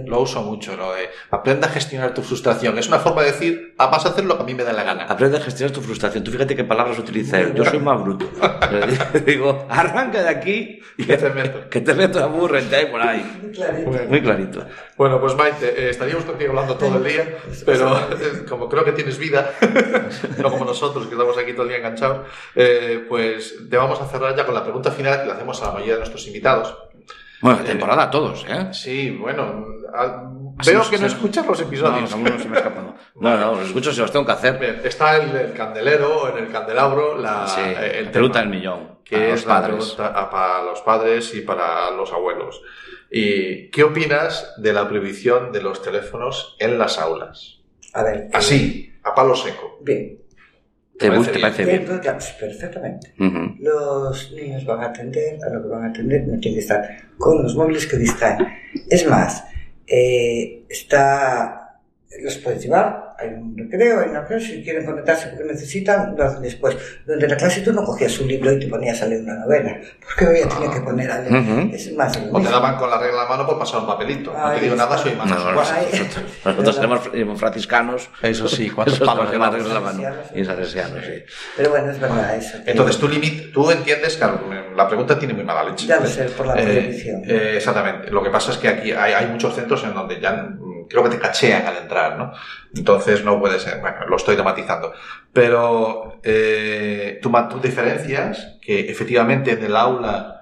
Lo uso mucho, lo de aprenda a gestionar tu frustración. Es una forma de decir, ah, vas a hacer lo que a mí me da la gana. Aprende a gestionar tu frustración. Tú fíjate qué palabras utiliza él. Yo soy más bruto. Le digo, arranca de aquí y Que te meto. que te meto aburrete ahí por ahí. Muy clarito. Muy clarito. Bueno, pues Maite, eh, estaríamos contigo hablando todo el día, pero eh, como creo que tienes vida, no como nosotros que estamos aquí todo el día enganchados, eh, pues te vamos a cerrar ya con la pregunta final que le hacemos a la mayoría de nuestros invitados. Bueno, temporada a todos, ¿eh? Sí, bueno, a- veo que no se- escuchas los episodios. No, no, se me escapado. No, no, los escucho si los tengo que hacer. Bien, está el, el candelero, en el candelabro, la, Sí, el la pregunta del millón. que Para es los la padres. pregunta a- para los padres y para los abuelos. ¿Y qué opinas de la prohibición de los teléfonos en las aulas? A ver. eh, Así, a palo seco. Bien. ¿Te, gusta, te parece bien? Perfectamente. Los niños van a atender a lo que van a atender, no tiene que estar con los móviles que distraen. Es más, eh, está, los puedes llevar, hay un recreo, hay una clase, si quieren conectarse porque necesitan, lo hacen después. Durante la clase tú no cogías un libro y te ponías a leer una novela, porque hoy ya tenía que poner a leer. Ujú. Es más, lo O te mismo. daban con la regla la mano por pasar un papelito. No Ahí te digo está. nada, soy más No, no. Ay. nosotros, nosotros tenemos fr- franciscanos. Eso sí, cuántos palos con llevamos. las reglas en la mano. Y salesianos, sí. Pero bueno, es verdad eso. que- Entonces, tú, limit, tú entiendes, claro, la pregunta tiene muy mala leche. Debe ser por la Eh, prohibición. eh, exactamente. Lo que pasa es que aquí hay, hay muchos centros en donde ya creo que te cachean al entrar, ¿no? Entonces no puede ser. Bueno, lo estoy dramatizando. Pero eh, tú, tú diferencias que efectivamente en el aula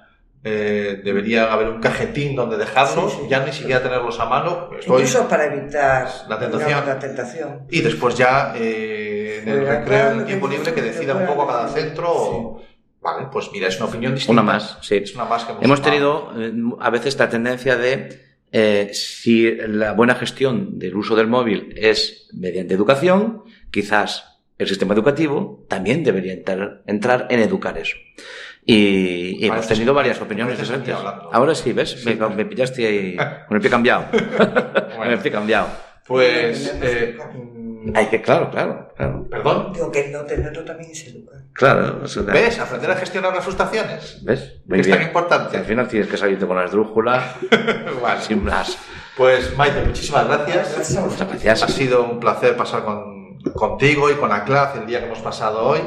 eh, debería haber un cajetín donde dejarlos, Sí, sí. ya ni siquiera tenerlos a mano. Estoy- Incluso para evitar La tentación. la tentación. Y después ya eh, en el recreo, en el tiempo libre, que decida un poco cada sí. centro. o- Vale, pues mira, es una opinión distinta. Una más, sí. Es una más que Hemos tenido eh, a veces esta tendencia de eh, si la buena gestión del uso del móvil es mediante educación, quizás el sistema educativo también debería entrar, entrar en educar eso. Y, y hemos tenido varias opiniones diferentes. Ahora sí, ¿ves? Me, me pillaste ahí con el pie cambiado. Con el pie cambiado. Pues. eh, Hay que, claro, claro, claro. Perdón. Digo que no tenerlo también es educar. Claro, o sea, ¿Ves? Aprender a gestionar las frustraciones. ¿Ves? Muy Es bien. tan importante. Al final tienes que salirte con la esdrújula Vale. sin más. Pues Maite, muchísimas gracias. Muchas gracias. Ha sido un placer pasar con, contigo y con Aclaz el día que hemos pasado hoy.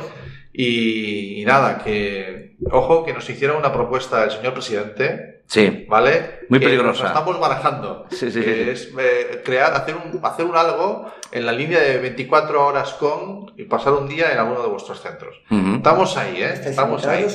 Y, y nada, que ojo que nos hiciera una propuesta el señor presidente, Sí. ¿vale? Muy Que peligrosa. nos estamos barajando. Sí, sí, que sí. es eh, crear, hacer un, hacer un algo en la línea de 24 horas con y pasar un día en alguno de vuestros centros. Estamos ahí, ¿eh? Estamos ahí.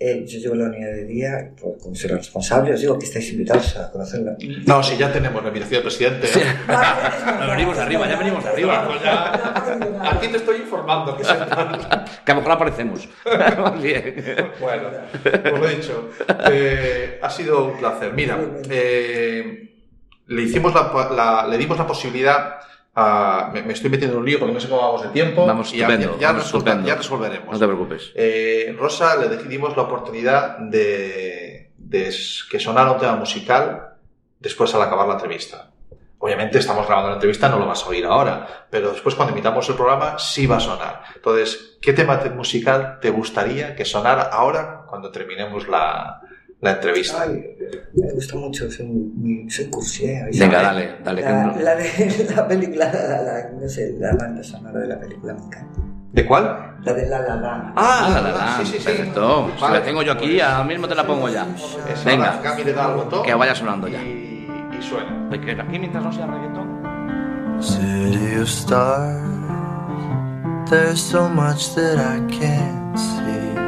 Eh, yo llevo la unidad de día, por- como soy la responsable, os digo que estáis invitados a conocerla. No, si ya tenemos la invitación del presidente. ¿eh? Ya venimos arriba, ya venimos arriba. Pues ya- Aquí te estoy informando que se Que a lo mejor aparecemos. Bien. Bueno, pues lo he dicho. Eh, ha sido un placer. Mira, eh, le hicimos la, la- le dimos la posibilidad a, me, me estoy metiendo en un lío porque no sé cómo vamos de tiempo. Vamos y ya, estupendo, ya, vamos resolva- estupendo. ya resolveremos. No te preocupes. Eh, Rosa le dimos la oportunidad de, que sonara un tema musical después al acabar la entrevista. Obviamente estamos grabando la entrevista, no lo vas a oír ahora, pero después cuando imitamos el programa sí va a sonar. Entonces, ¿qué tema te- musical te gustaría que sonara ahora cuando terminemos la, la entrevista? Ay, me gusta mucho, soy, muy, soy cursi, ¿eh? ¿Habéis Venga, dale, dale. La, no- la de la película, la, la- no sé, la banda sonora de la película me encanta. ¿De cuál? La de La La La. Ah, la, la, la. sí, sí, sí. Perfecto. Si Vale. la tengo yo aquí, ahora mismo te la pongo ya. Esa Venga. botón Que vaya sonando ya. y, y suena. Que aquí mientras no sea reggaetón. City of stars, there's so much that I can't see.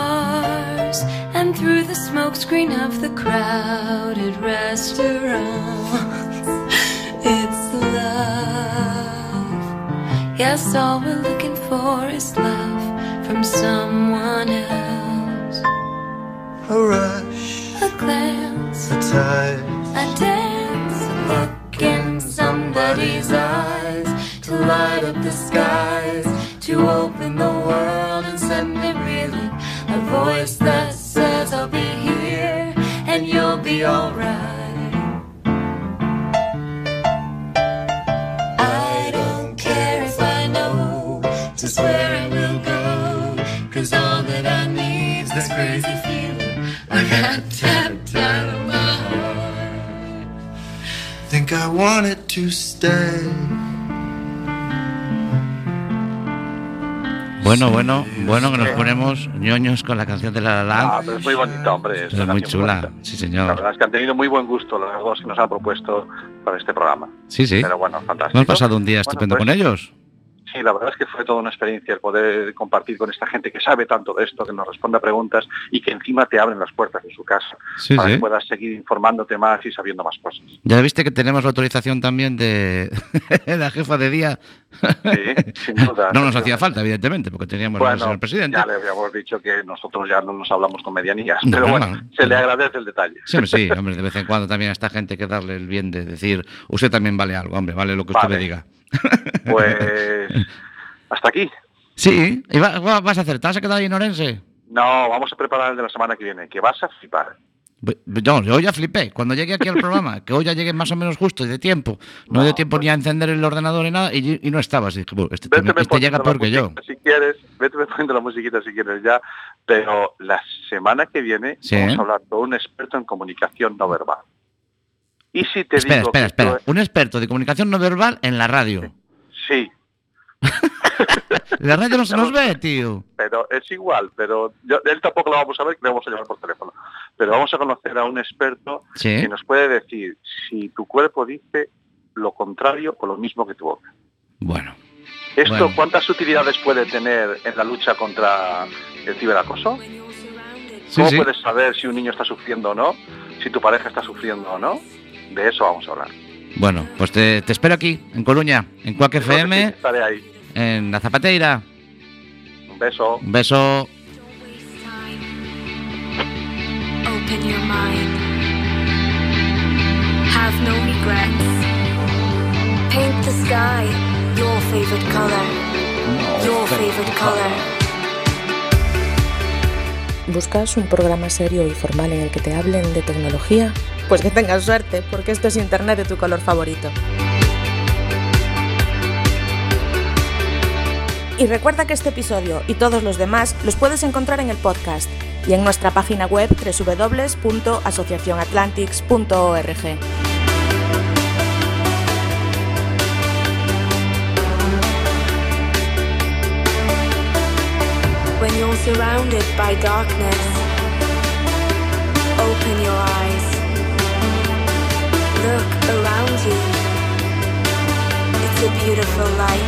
through the smokescreen of the crowded restaurants. It's love. Yes, all we're looking for is love from someone else. A rush, A glance, a touch, a dance, a look in somebody's eyes to light up the skies, to open the world and send it reeling. A voice that says, I'll be here and you'll be alright. I don't care if I know just where I will go. Cause all that I need is this crazy feeling I got tapped out of my heart. think I wanted to stay. Bueno, bueno, bueno que nos ponemos ñoños con la canción de La La Land. Ah, pero es muy bonita, hombre. Es muy chula, bonita. sí La señor. verdad es que han tenido muy buen gusto las dos que nos han propuesto para este programa. Sí, sí. Pero bueno, fantástico. Hemos pasado un día Bueno, estupendo pues, con ellos. Sí, la verdad es que fue toda una experiencia el poder compartir con esta gente que sabe tanto de esto, que nos responde a preguntas y que encima te abren las puertas de su casa Sí, para sí. que puedas seguir informándote más y sabiendo más cosas. Ya viste que tenemos la autorización también de la jefa de día. Sí, sin duda. No nos hacía falta, evidentemente, porque teníamos al Bueno, señor presidente. ya le habíamos dicho que nosotros ya no nos hablamos con medianías, No, pero bueno, no, se le agradece el detalle. Sí, hombre, sí, hombre, de vez en cuando también a esta gente hay que darle el bien de decir, usted también vale algo, hombre, vale lo que usted me diga. Pues hasta aquí. Sí, ¿y va- va- vas a hacer? ¿Te vas a quedar ahí en Orense? No, vamos a preparar el de la semana que viene, que vas a flipar. No, yo ya flipé. Cuando llegué aquí al programa, que hoy ya llegué más o menos justo y de tiempo, no, me dio tiempo ni a encender el ordenador ni nada, y, y no estabas. Dije, "Bueno, este, Vete este llega peor que yo. Si quieres, vete poniendo la musiquita si quieres ya, pero la semana que viene Sí. vamos a hablar con un experto en comunicación no verbal. Y si te Espera, digo espera, espera. Un experto de comunicación no verbal en la radio. sí, la radio no se nos ve, tío. pero es igual, pero yo- él tampoco lo vamos a ver, que le vamos a llamar por teléfono. Pero vamos a conocer a un experto Sí. que nos puede decir si tu cuerpo dice lo contrario o lo mismo que tu boca. Bueno. ¿Esto Bueno. cuántas utilidades puede tener en la lucha contra el ciberacoso? Sí, ¿Cómo sí. puedes saber si un niño está sufriendo o no? Si tu pareja está sufriendo o no? De eso vamos a hablar. Bueno, pues te, te espero aquí, en Coruña, en Cuac FM, Estaré ahí. en La Zapateira. Un beso. Un beso. Open your mind. Have no regrets. Paint the sky your favorite color. Your favorite color. ¿Buscas un programa serio y formal en el que te hablen de tecnología? Pues que tengas suerte, porque esto es Internet de tu color favorito. Y recuerda que este episodio y todos los demás los puedes encontrar en el podcast y en nuestra página web www.asociacionatlantics.org. When you're surrounded by darkness, open your eyes. Look around you. It's a beautiful life.